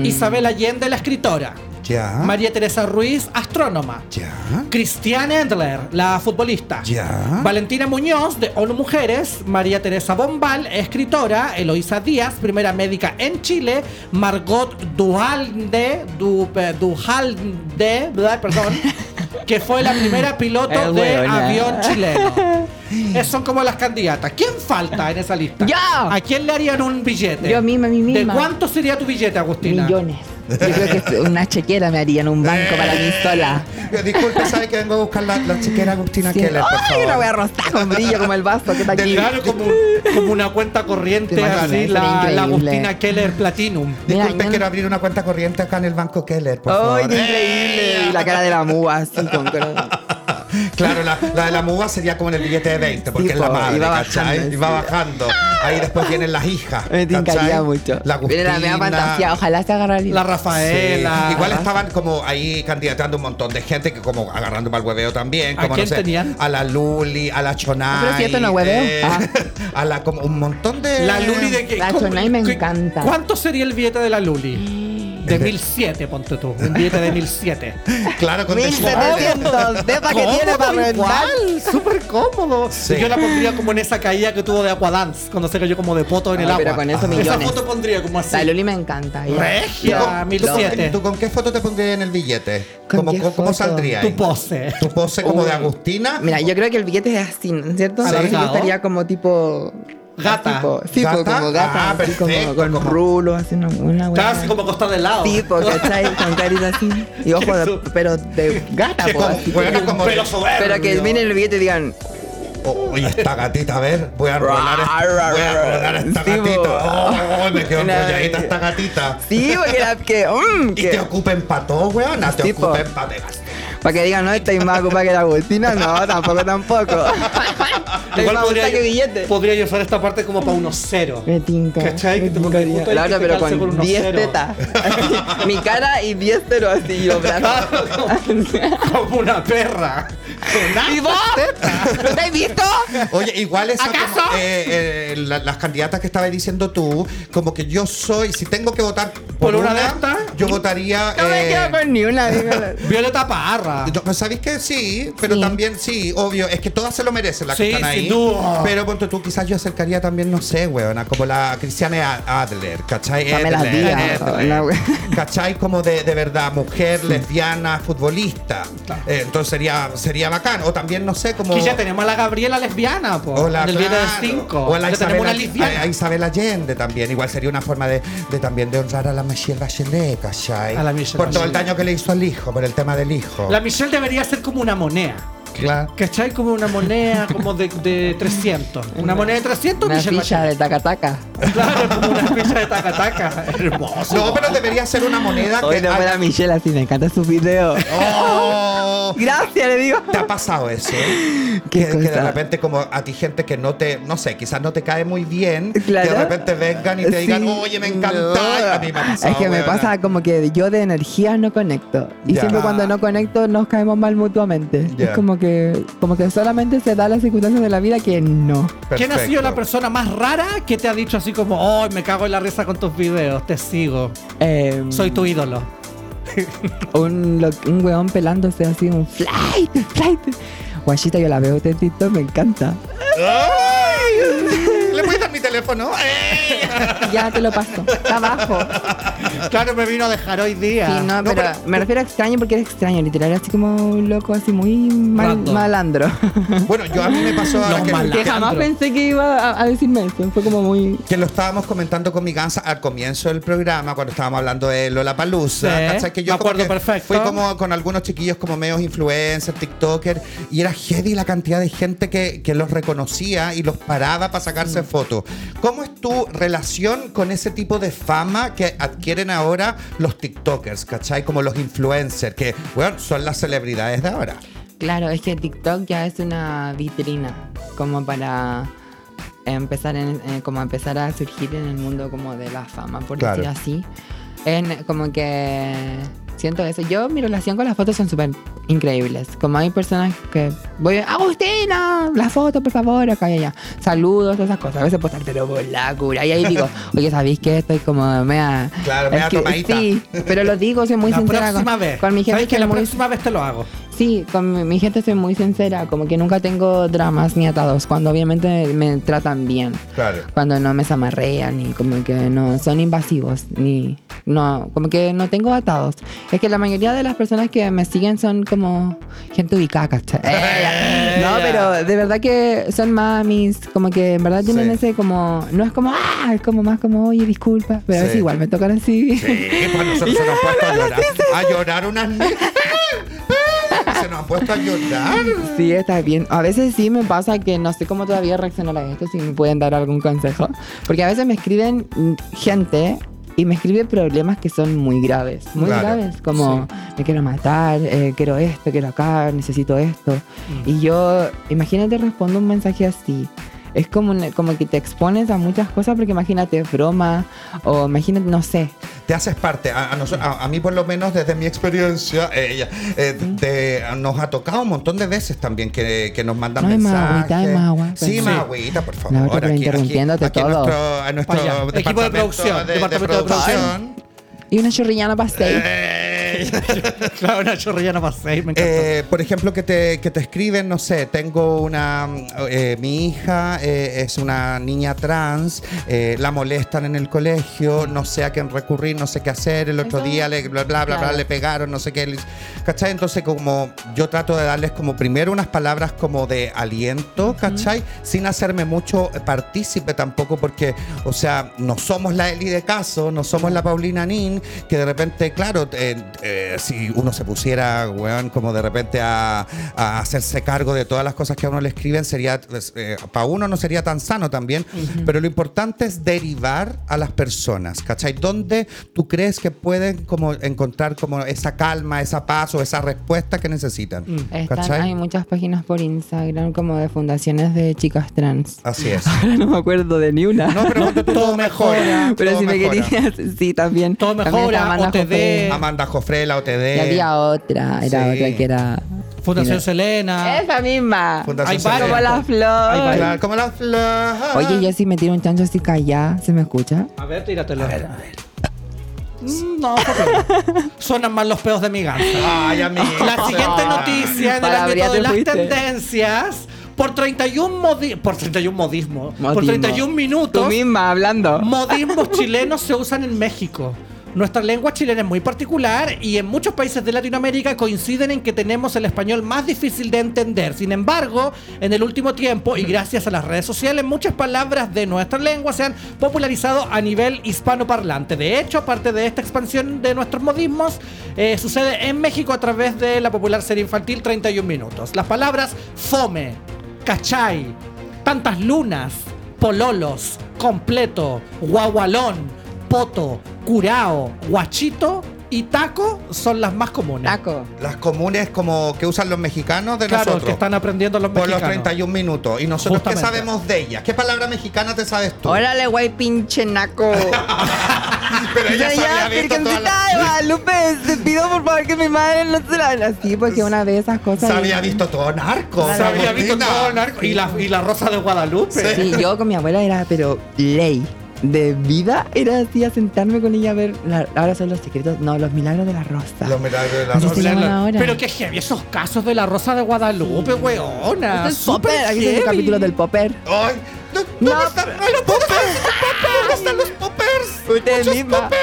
Isabel Allende, la escritora, ya. María Teresa Ruiz, astrónoma, Ya, Cristiane Endler, la futbolista. ya. Valentina Muñoz, de ONU Mujeres, María Teresa Bombal, escritora, Eloísa Díaz, primera médica en Chile, Margot Duhalde, du, eh, Duhalde, perdón, [laughs] que fue la primera piloto Es de avión chileno. [laughs] Esas son como las candidatas. ¿Quién falta en esa lista? ¡Yo! ¿A quién le harían un billete? Yo misma, a mí misma. ¿De cuánto sería tu billete, Agustina? Millones. Yo creo que [laughs] una chequera me harían un banco para mí sola. Disculpe, ¿sabe que vengo a buscar la, la chiquera Agustina Sí. Keller, por Ay, favor? una voy a rostar con brillo como el vaso que está aquí. Claro, como, como una cuenta corriente, así, la, la. Agustina Keller Platinum. Mira, Disculpe, quiero abrir una cuenta corriente acá en el Banco Keller, por ¡Ay, favor. increíble! Y la cara de la muga así con [laughs] Claro, la, la de la muga sería como en el billete de 20, porque Sí, es la madre, iba ¿cachai? bajando, Y va bajando. Ahí después vienen las hijas. Me tincaría mucho. La Mira la Agustina. fantasía, ojalá se agarre La Rafaela. Sí. Igual estaban como ahí candidatando un montón de gente que como agarrando para el hueveo también. ¿A Como, quién no sé, tenían? A la Luli, a la Chonay. Pero si esto no hueveo. eh, Ah. [laughs] A la como un montón de. La Luli de que. La ¿cómo- Chonay me encanta. ¿Cuánto sería el billete de la Luli? De 1007, ponte tú. Un billete de 1007. [laughs] Claro, con descuento. 1700 depa que tiene para rentar. Súper cómodo. Sí. Y Yo la pondría como en esa caída que tuvo de Aquadance, cuando se cayó como de poto en el Ah, agua. pero con eso Esa millones. foto pondría como así. La Luli me encanta. Regia, Lo- ¿Tú con, 1007. ¿Tú con qué foto te pondrías en el billete? ¿Con ¿Cómo, cómo- saldría ahí? Tu pose. ¿Tu pose como de. Agustina? Mira, yo creo que el billete es así, ¿no es cierto? Entonces yo estaría como tipo... Gata. Tipo, sí, ¿Gata? po, como gata. Ah, así perfecto, como con como- rulos, así una, una Estaba hueá. así como acostada de lado. Tipo, ¿cachai? [laughs] Con carita así. Y ojo, de- pero de gata, po, como- así. como Pero de- soberbio. Pero que miren el billete y digan, Oh, Oye, esta gatita, a ver, voy a rolar esta, voy a rolar esta Sí, gatita. Oh, me quedó Una- enrolladita esta gatita. sí, porque era que, mm, Y que- te ocupen para todo, weona. Te Tipo. ocupen para para que digan, no, estáis más ocupada que la Agustina, no, tampoco, tampoco. [laughs] Igual más podría, que billete. podría yo usar esta parte como para unos cero. Me tinca. ¿Cachai? me Que te pongas tincaría. justo ahí La que te pero calce con con unos 10 ceros. tetas. [laughs] Mi cara y 10 ceros así, y los brazos. como una perra. ¿Y vos? ¿No te has visto? Oye, igual esa ¿Acaso? como, eh, eh, la- las candidatas que estabas diciendo tú, como que yo soy, si tengo que votar por, ¿Por una de estas? yo votaría. No me eh, quedo con ni una. dímelo. [laughs] Violeta Parra. yo- pues, ¿Sabéis que sí? Pero Sí. también sí, obvio. Es que todas se lo merecen las Sí, que están ahí. sin duda. Pero ponte tú, quizás yo acercaría también, no sé, weona, como la Cristiane Adler, ¿cachai? Pamela Adler, Díaz, Adler. la we- ¿Cachai? Como de, de verdad, mujer, lesbiana, futbolista. Eh, entonces sería, sería bacán. O también, no sé, como. Que ya tenemos a la Gabriela lesbiana, po. O la, Viernes claro. del 5. O a la Isabel, una lesbiana. a- a Isabel Allende también. Igual sería una forma de, de también de honrar a la Michelle Bachelet, ¿cachai? A la Michelle Por todo el Bachelet. daño que le hizo al hijo, por el tema del hijo. La Michelle debería ser como una moneda. Claro. ¿Cachai? Como una moneda [laughs] como de, de 300. Una moneda de 300, Una Michelle ficha de Bachelet. taca-taca. Claro, como una ficha de taca-taca. [laughs] Hermoso. No, pero debería ser una moneda Hoy que. no haya- a Michelle así, me encanta su video. [laughs] ¡Oh! Gracias, le digo. ¿Te ha pasado eso? ¿Qué que, que de cosa? repente como a ti gente que no te, no sé, quizás no te cae muy bien, Claro. que de repente vengan y te digan, Sí. oye, me encanta. No. A mí me ha pasado, Es que me weona. pasa como que yo de energía no conecto. Y Ya. siempre cuando no conecto nos caemos mal mutuamente. Ya. Es como que, como que solamente se da las circunstancias de la vida que no. ¿Quién ha sido la persona más rara que te ha dicho así como, oh, me cago en la risa con tus videos, te sigo, Eh, soy tu ídolo? [laughs] un, lo- un weón pelándose así, un flight, flight. Guachita, yo la veo en TikTok, me encanta. ¡Ay! ¿Le puedes dar mi teléfono? ¡Eh! [laughs] Ya te lo paso. Está abajo. Claro, me vino a dejar hoy día. Sí, no, No, pero, pero- me refiero a extraño porque era extraño, literal, así como un loco, así muy mal- malandro. [laughs] Bueno, yo a mí me pasó ahora Los que, que jamás pensé que iba a, a decirme eso. Fue como muy. que lo estábamos comentando con mi gansa al comienzo del programa, cuando estábamos hablando de Lola Palusa. Sí, Que me yo como acuerdo que perfecto. Fui como con algunos chiquillos como medios influencers, TikToker, y era heavy la cantidad de gente que, que los reconocía y los paraba para sacarse fotos. ¿Cómo es tu relación con ese tipo de fama que adquieren ahora los TikTokers, ¿cachai? Como los influencers, que, bueno, son las celebridades de ahora. Claro, es que TikTok ya es una vitrina como para empezar en- eh, como empezar a surgir en el mundo como de la fama, por Claro. decir así. En, como que siento eso. Yo, mi relación con las fotos son súper increíbles. Como hay personas que voy, Agustina, la foto, por favor, acá y allá. Saludos, todas esas cosas. A veces puedo estar, pero por la cura. Y ahí digo, [laughs] oye, ¿sabéis qué? Estoy como mea. Claro, mea que- tomadita. Sí, pero lo digo, soy muy la sincera con, vez. con mi gente. ¿Sabes que la muy- próxima vez te lo hago? Sí, con mi, mi gente soy muy sincera, como que nunca tengo dramas ni atados, cuando obviamente me tratan bien, Claro. cuando no me zamarrean ni como que no son invasivos, ni no, como que no tengo atados. Es que la mayoría de las personas que me siguen son como gente ubicada, ¿cachai? [laughs] Eh, no, pero de verdad que son mamis, como que en verdad tienen Sí. ese como, no es como, ah, es como más como, oye, disculpa, pero Sí. igual me tocan así. Sí, pues nosotros [laughs] se nos puesto a [laughs] llorar. A llorar unas han puesto a llorar. Sí, está bien. A veces sí me pasa que no sé cómo todavía reaccionar a esto, si me pueden dar algún consejo. Porque a veces me escriben mm, gente y me escribe problemas que son muy graves, muy Claro, graves, como me quiero matar, eh, quiero esto, quiero acá, necesito esto. Y yo, imagínate, respondo un mensaje así. Es como, una- como que te expones a muchas cosas porque imagínate broma o imagínate, no sé. Te haces parte. A, a noso- a- a mí, por lo menos, desde mi experiencia, eh, eh, te- nos ha tocado un montón de veces también que, que nos mandan No, hay más mensajes. agüita, hay más agua, Sí, pero- más Sí. agüita, por favor. Otra, pero interrumpiéndote aquí, aquí todo. A nuestro, a nuestro Pa' allá. Equipo de departamento producción, de, departamento de producción. Y una chorrillana pastel. Eh, [laughs] claro, una chorrillana para seis, me encanta. Eh, por ejemplo, que te, que te escriben, no sé, tengo una, eh, mi hija eh, es una niña trans, eh, la molestan en el colegio, no sé a quién recurrir, no sé qué hacer, el otro día le, bla, bla, bla, bla, le pegaron, no sé qué, ¿cachai? Entonces como yo trato de darles como primero unas palabras como de aliento, ¿cachai? Sin hacerme mucho partícipe tampoco porque, o sea, no somos la Eli de caso, no somos la Paulina Nin, que de repente, claro, eh, eh, si uno se pusiera, weón, como de repente a, a hacerse cargo de todas las cosas que a uno le escriben, sería, para uno no sería tan sano también, pero lo importante es derivar a las personas, ¿cachai? ¿Dónde tú crees que pueden como encontrar como esa calma, esa paz o esa respuesta que necesitan? Están, ¿Cachai? hay muchas páginas por Instagram como de fundaciones de chicas trans. Así es. [laughs] Ahora no me acuerdo de ni una. No, pero Todo todo mejora. [laughs] Pero todo si me mejora. querías, sí, también. Todo También mejora, está Amanda OTD. Jofre. Amanda Jofre, la OTD. Y había otra, era Sí. otra que era Fundación Mira. Selena. Esa misma. Fundación Hay. Como Selena. la Hay flor. Claro, como la flor. Oye, yo si me tiro un chancho así callada, ¿se me escucha? A ver, tíratelo. Mm, No, porque suenan mal los peos de mi ganso. Ay, amiga. La siguiente noticia en el Palabría ámbito de te las fuiste. tendencias. Por 31 modi por 31 modismo, por Modismo. 31 Tú minutos, misma hablando. modismos chilenos se usan en México. Nuestra lengua chilena es muy particular y en muchos países de Latinoamérica coinciden en que tenemos el español más difícil de entender. Sin embargo, en el último tiempo y gracias a las redes sociales, muchas palabras de nuestra lengua se han popularizado a nivel hispanoparlante. De hecho, aparte de esta expansión de nuestros modismos, eh, sucede en México a través de la popular serie infantil 31 minutos. Las palabras fome, cachay, tantas lunas, pololos, completo, guagualón, poto, curao, guachito y taco son las más comunes. Taco. Las comunes como que usan los mexicanos de Claro, nosotros. que están aprendiendo los por los mexicanos. 31 minutos. ¿Y nosotros qué sabemos de ellas? ¿Qué palabra mexicana te sabes tú? Órale, güey, pinche naco. [laughs] Pero ella Ya, Virgencita las- de Guadalupe, te pido por favor que mi madre no se la así, porque una vez esas cosas. Se había visto todo narco. Se había visto todo narco. Y la, y la rosa de Guadalupe. Sí, yo con mi abuela era, pero ley. De vida era así a sentarme con ella a ver. la- ahora son los secretos, no, los milagros de la rosa. Los milagros de la rosa. Pero que heavy esos casos de la rosa de Guadalupe, weona. Este es Popper, aquí está el heavy. capítulo del Popper. Ay, no, No, no, están pero- los poppers. ¿Dónde están los poppers? Usted Muchos misma. [laughs]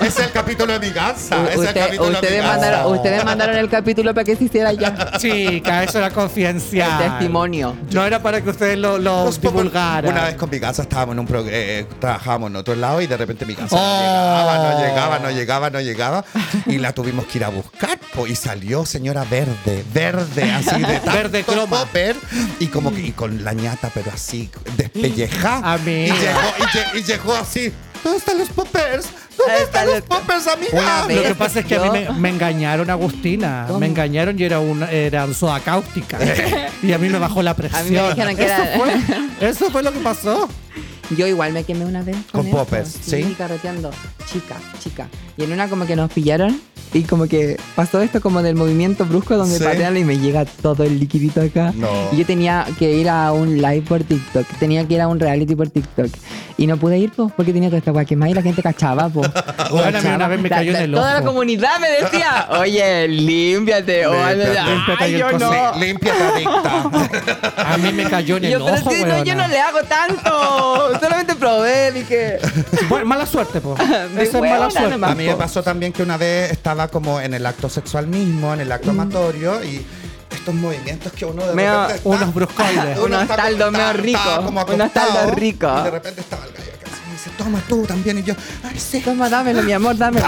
es el capítulo de es el capítulo de ustedes, mandaron, ustedes mandaron el capítulo para que se hiciera ya. Chica, eso era El confidencial. testimonio. No era para que ustedes lo, divulgaran. Una vez con mi casa estábamos en un pro- eh, trabajábamos en otro lado y de repente mi casa Oh. no llegaba, no llegaba, no llegaba, no llegaba y la tuvimos que ir a buscar po, y salió señora verde, verde, así de [laughs] tanto Verde croma. popper y como que y con la ñata pero así Amiga. y llegó, y, lle- y llegó así ¿Dónde están los poppers? ¿Dónde están está los poppers, amiga? Lo que pasa es que a mí me, me engañaron, Agustina. Me engañaron y era una, eran soda cáustica. [laughs] y a mí me bajó la presión. A mí me dijeron que eso, era- fue, eso fue lo que pasó. Yo igual me quemé una vez. Con eso, poppers, ¿sí? carreteando. Chica, chica. Y en una como que nos pillaron y como que pasó esto como del movimiento brusco donde Sí. patean y me llega todo el liquidito acá. No. Y yo tenía que ir a un live por TikTok. Tenía que ir a un reality por TikTok. Y no pude ir, pues, porque tenía que estar quemada y la gente cachaba, pues. [laughs] Bueno, a mí una vez me La- cayó la- en el Toda la comunidad me decía, oye, límpiate. O, el yo coso. no. Sí, límpiate adicta. A mí me cayó en el yo, pero ojo, si no, yo no le hago tanto. Solamente probé, dije. Bueno, mala suerte. De [laughs] Esa es mala suerte. A mí me pasó también que una vez estaba como en el acto sexual mismo, en el acto amatorio, y estos movimientos que uno de Meo- repente está- unos bruscoides. [laughs] Uno Unos taldos medio ricos, unos taldos ricos. De repente estaba el gallo acá y dice, toma tú también. Y yo, ay, sí. Toma, dámelo, mi amor, dámelo.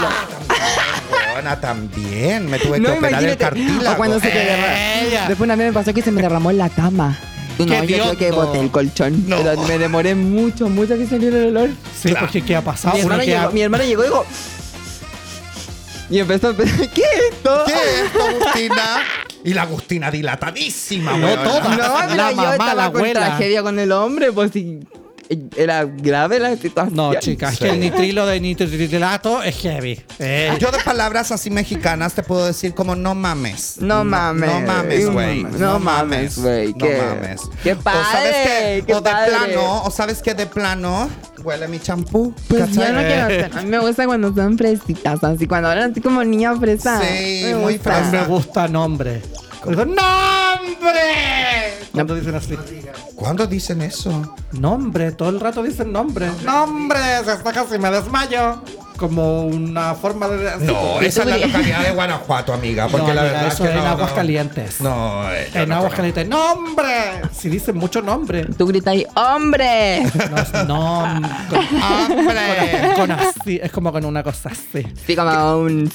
Buena también. Me tuve que No, operar el cartílago. O cuando se te derramó. Después una vez me pasó que se me derramó en la cama. Qué No, yo creo que boté el colchón. No. Pero me demoré mucho, mucho que saliera el olor. Sí, porque ¿qué ha pasado? Mi queda- llegó, mi hermano llegó y dijo. Y empezó a pensar, ¿qué es esto? ¿Qué es esto, Agustina? Y la Agustina dilatadísima, No, weona. toda. No, La yo mamá, estaba la con abuela. tragedia con el hombre, pues sí. Era grave la situación. No, chicas, es Sí. que el nitrilo de nitrilato es heavy. Eh, Yo de palabras así mexicanas te puedo decir como no mames. No mames. No mames, güey. No mames, güey. No mames. qué O sabes que, padre, qué o de padre. plano, o sabes que de plano huele mi champú. Pues yo no quiero hacer. A mí me gusta cuando son fresitas, así cuando hablan así como niña fresa. Sí, muy gusta. a mí me fresa. gusta nombre. Digo, ¡Nombre! Cuando dicen así. ¿Cuándo dicen eso? Nombre, todo el rato dicen nombre. ¡Nombre! Se está casi me desmayo. Como una forma de. No, esa es la localidad de Guanajuato, amiga. Porque No, la verdad eso es que en no, no. Aguascalientes. No, eh, yo En no aguas calientes. ¡Nombre! Si dicen mucho nombre. Tú ahí, ¡hombre! No, no con. [laughs] ¡Hombre! con así. Es como con una cosa así. Sí, como un.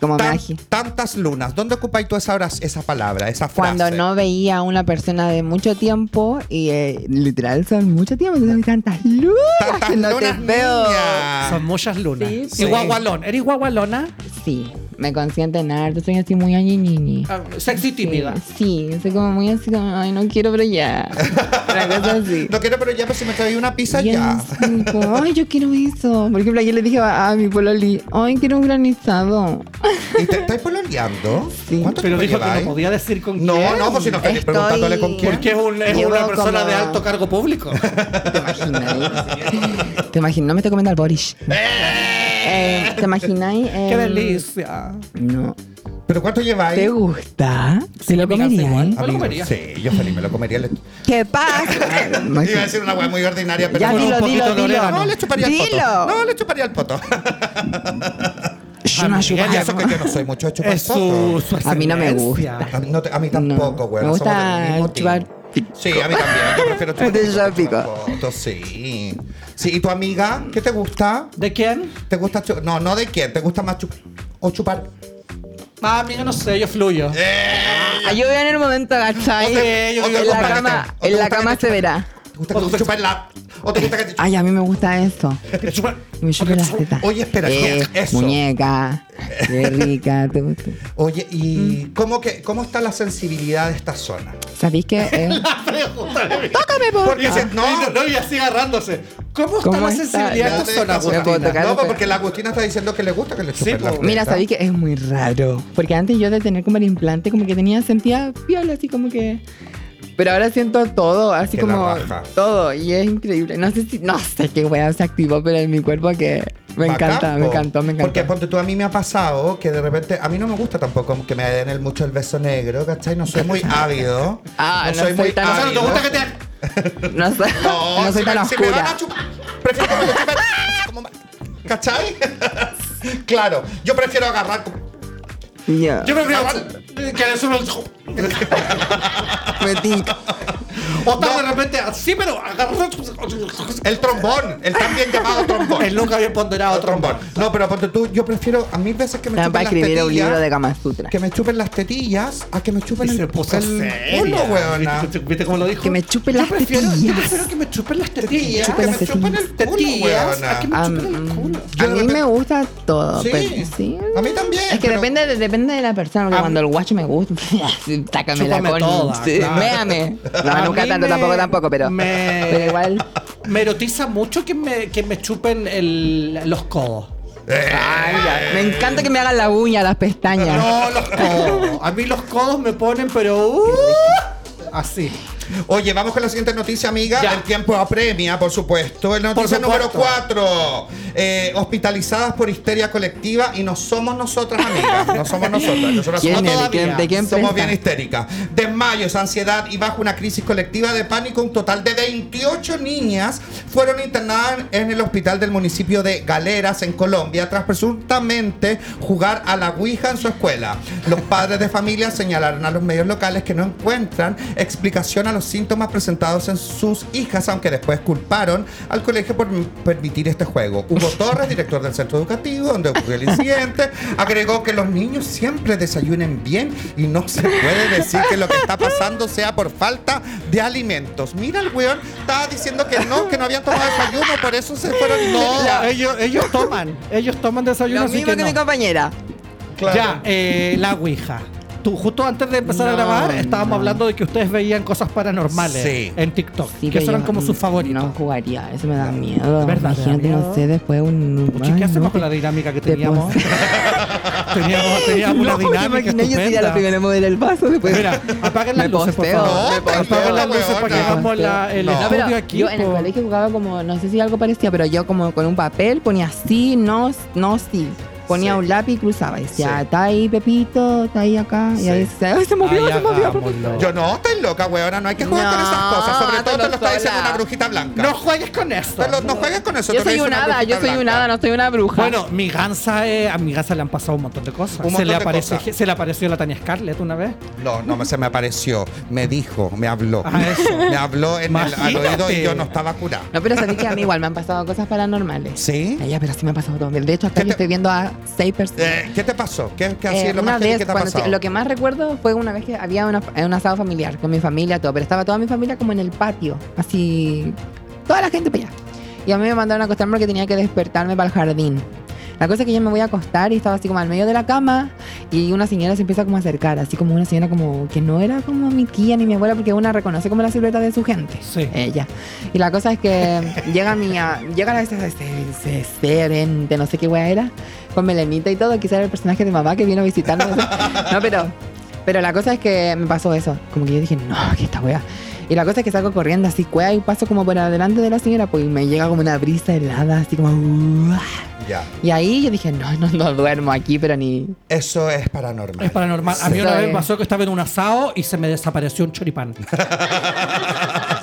como Tan- magia. tantas lunas. ¿Dónde ocupáis tú esa, esa palabra, esa frase? Cuando no veía a una persona de mucho tiempo y eh, literal son mucho tiempo, entonces hay tantas lunas Tantas que no te lunas, veo. niña. Son muchas lunas. Sí, y sí. guagualón. ¿Eres guagualona? Sí, me consienten harto, soy así muy añiñiñi. Ah, Sexy tímida. Sí, soy como muy así como, ay, no quiero, pero ya. Una cosa así. [laughs] No quiero, pero ya, pues si me traí una pizza Y ya. ay, yo quiero eso. Por ejemplo, ayer le dije a, a mi pololi, ay, quiero un granizado. ¿Y te estáis pololeando? Sí. ¿Cuánto Pero dijo que no podía decir con No, quién. no, pues si no estáis Estoy- preguntándole con quién. Porque es, un- es Llevo una persona como- de alto cargo público. [laughs] ¿Te imagináis? ¿Te imaginas? No me estoy comiendo al Boris. Eh, ¿Te imagináis? [laughs] ¡Qué em, delicia! No. ¿Pero cuánto lleváis? ¿Te gusta? Sí, ¿Se lo igual. eh? Me lo Amigo, comería. Sí, yo feliz me lo comería. Le- ¿Qué pasa? [laughs] Iba a decir una weá muy ordinaria, pero Ya, con un dilo, poquito dilo, de dilo. orégano. No, le chuparía el poto. Dilo. No, le chuparía el poto. [laughs] Yo no Amiga, ayudo. Y eso que yo no soy mucho de chupar Es poto. su A mí no me excelencia. gusta. A mí, no te- a mí tampoco, No. güey. Me gusta mismo Sí, a mí también. Yo prefiero [laughs] chupar De Sí. Sí, ¿y tu amiga? ¿Qué te gusta? ¿De quién? ¿Te gusta chu- No, no de quién. ¿Te gusta más chupar? ¿O chupar? Ah, amiga, no sé, yo fluyo. Ah, yo veo en el momento, ¿cachai? O yo o te En la gusta que cama, te- o te en la gusta que cama te se verá. ¿Te gusta que te chupen la... ¿O te gusta que te Ay, a mí me gusta eso. Que chupa- Me chupen las tetas. Oye, espera, eh, eso. Muñeca, qué rica. ¿te gusta? Oye, Mm. ¿y cómo, que, cómo está la sensibilidad de esta zona? ¿Sabéis que [laughs] eh, Tócame, por Porque no. no, no, y así agarrándose. ¿Cómo está ¿Cómo la sensibilidad de esta zona, Agustina? No, porque la Agustina está diciendo que le gusta que le chupen Sí, la. Mira, sabéis que es muy raro. Porque antes yo de tener como el implante, como que tenía, sentía piola, así como que. Pero ahora siento todo, así Que como todo. Y es increíble. No sé si, no sé qué wea se activó, pero en mi cuerpo que me encanta, me encantó, me encantó. Porque ponte tú, a mí me ha pasado que de repente, a mí no me gusta tampoco que me den el mucho el beso negro, ¿cachai? No soy muy [laughs] ávido. Ah, no soy soy muy tan- O sea, ¿no te gusta que te... No soy, [laughs] no, soy si tan me, si me van a oscura. chupar, prefiero que me chupen ¿Cachai? [laughs] claro, yo prefiero agarrar como- Ya, Yo prefiero que le suba el... me tinca. O está de repente así, pero agarra... el trombón, el también llamado trombón. El nunca había ponderado trombón. No, pero ponte tú, yo prefiero a mil veces que me chupen las escribir un libro de tetillas, Kama Sutra. que me chupen las tetillas a que me chupen Y el, se puso el culo, weona. ¿Viste, ¿Viste cómo lo dijo? Que me chupen las prefiero- Yo tetillas. prefiero que me chupen las tetillas. que me chupen el culo, tetillas. weona. A que me Ah, chupen el culo. A mí me gusta todo. Sí, sí. a mí también, Es que depende, de, depende de la persona. Porque A cuando mí- el guacho me gusta, [laughs] sácame la con. toda, sí, claro. Véame. No, nunca tanto, me- tampoco, tampoco, pero. me- [laughs] Pero igual. Me erotiza mucho que me, que me chupen el, los codos. Ay. Me encanta que me hagan la uña, las pestañas. No, los codos. A mí los codos me ponen, pero. uh, así. Oye, vamos con la siguiente noticia, amiga. Ya. El tiempo apremia, por supuesto. La noticia número supuesto. 4. hospitalizadas por histeria colectiva y no somos nosotras, amigas. No somos nosotras. [laughs] Nosotras ¿Quién somos es? ¿De todavía. quién, de quién Somos bien histéricas. Desmayos, ansiedad y bajo una crisis colectiva de pánico, un total de 28 niñas fueron internadas en el hospital del municipio de Galeras, en Colombia, tras presuntamente jugar a la Ouija en su escuela. Los padres de familia señalaron a los medios locales que no encuentran explicación a los síntomas presentados en sus hijas, aunque después culparon al colegio por permitir este juego. Hugo [laughs] Torres, director del centro educativo donde ocurrió el incidente, agregó que los niños siempre desayunen bien y no se puede decir que lo que está pasando sea por falta de alimentos. Mira el weón, estaba diciendo que no, que no habían tomado desayuno, por eso se fueron No, ellos, ellos toman. Ellos toman desayuno, Lo así mismo que, que, no. mi compañera. Claro. Ya, eh, la Ouija. Tú, justo antes de empezar a grabar, estábamos no. hablando de que ustedes veían cosas paranormales Sí. en TikTok. Sí, que eran como sus favoritos. No jugaría, eso me da miedo. ¿Verdad? ¿Te da Imagínate, miedo? no sé, después un. Puchi, Ay, ¿Qué hacemos no, con la dinámica que te teníamos? [laughs] teníamos? Teníamos una [laughs] dinámica imaginé, yo sería la primera en mover el vaso después. Mira, [laughs] apaguen las Me luces, por favor. me. Apaguen las luces para que hagamos la- el estudio aquí. yo en el colegio jugaba como, no sé si algo parecía, pero yo como con un papel ponía sí, no, no, sí. Ponía Sí. un lápiz y cruzaba. Y decía, Sí. está ahí Pepito, está ahí acá. Y ahí se, ay, [laughs] se movió, Ay, se movió. hagámoslo. Yo no, estoy loca, weona, no hay que jugar con esas cosas. Sobre todo te lo está diciendo una brujita blanca. No juegues con. Te lo- no juegues con eso. Yo soy un hada, yo soy un hada, no soy una bruja. Bueno, mi gansa, eh, a mi gansa le han pasado un montón de cosas. Un se, montón le de apareció, cosas. se le apareció la Tania Scarlett una vez. No, no me- se me apareció, me dijo, me habló. Ah, eso. Me habló en el, al oído y yo no estaba curado. No, pero sabéis que a mí igual me han pasado cosas paranormales. ¿Sí? Ella, pero sí me ha pasado todo. De hecho, ¿Qué yo estoy viendo a seis personas. Eh, ¿Qué te pasó? ¿Qué, qué ha Eh, lo una más vez, que te ha pasado? lo que más recuerdo fue una vez que había una- un asado familiar con mi familia, todo, pero estaba toda mi familia como en el patio, así, toda la gente para allá. Y a mí me mandaron a acostarme porque tenía que despertarme para el jardín. La cosa es que yo me voy a acostar y estaba así como al medio de la cama y una señora se empieza como a acercar, así como una señora como que no era como mi tía ni mi abuela porque una reconoce como la silueta de su gente. Sí. Ella. Y la cosa es que llega mi a- llega la ese, ese, ese serente, no sé qué wea era, con melenita y todo, quizá era el personaje de mamá que vino a visitarme. no, pero pero la cosa es que me pasó eso, como que yo dije, "No, que esta wea." Y la cosa es que salgo corriendo así, cuea, y paso como por adelante de la señora, pues y me llega como una brisa helada, así como... "Uah". Ya. Y ahí yo dije, no, no, no duermo aquí, pero ni... Eso es paranormal. Es paranormal. A mí una vez me pasó que estaba en un asado y se me desapareció un choripán. [laughs]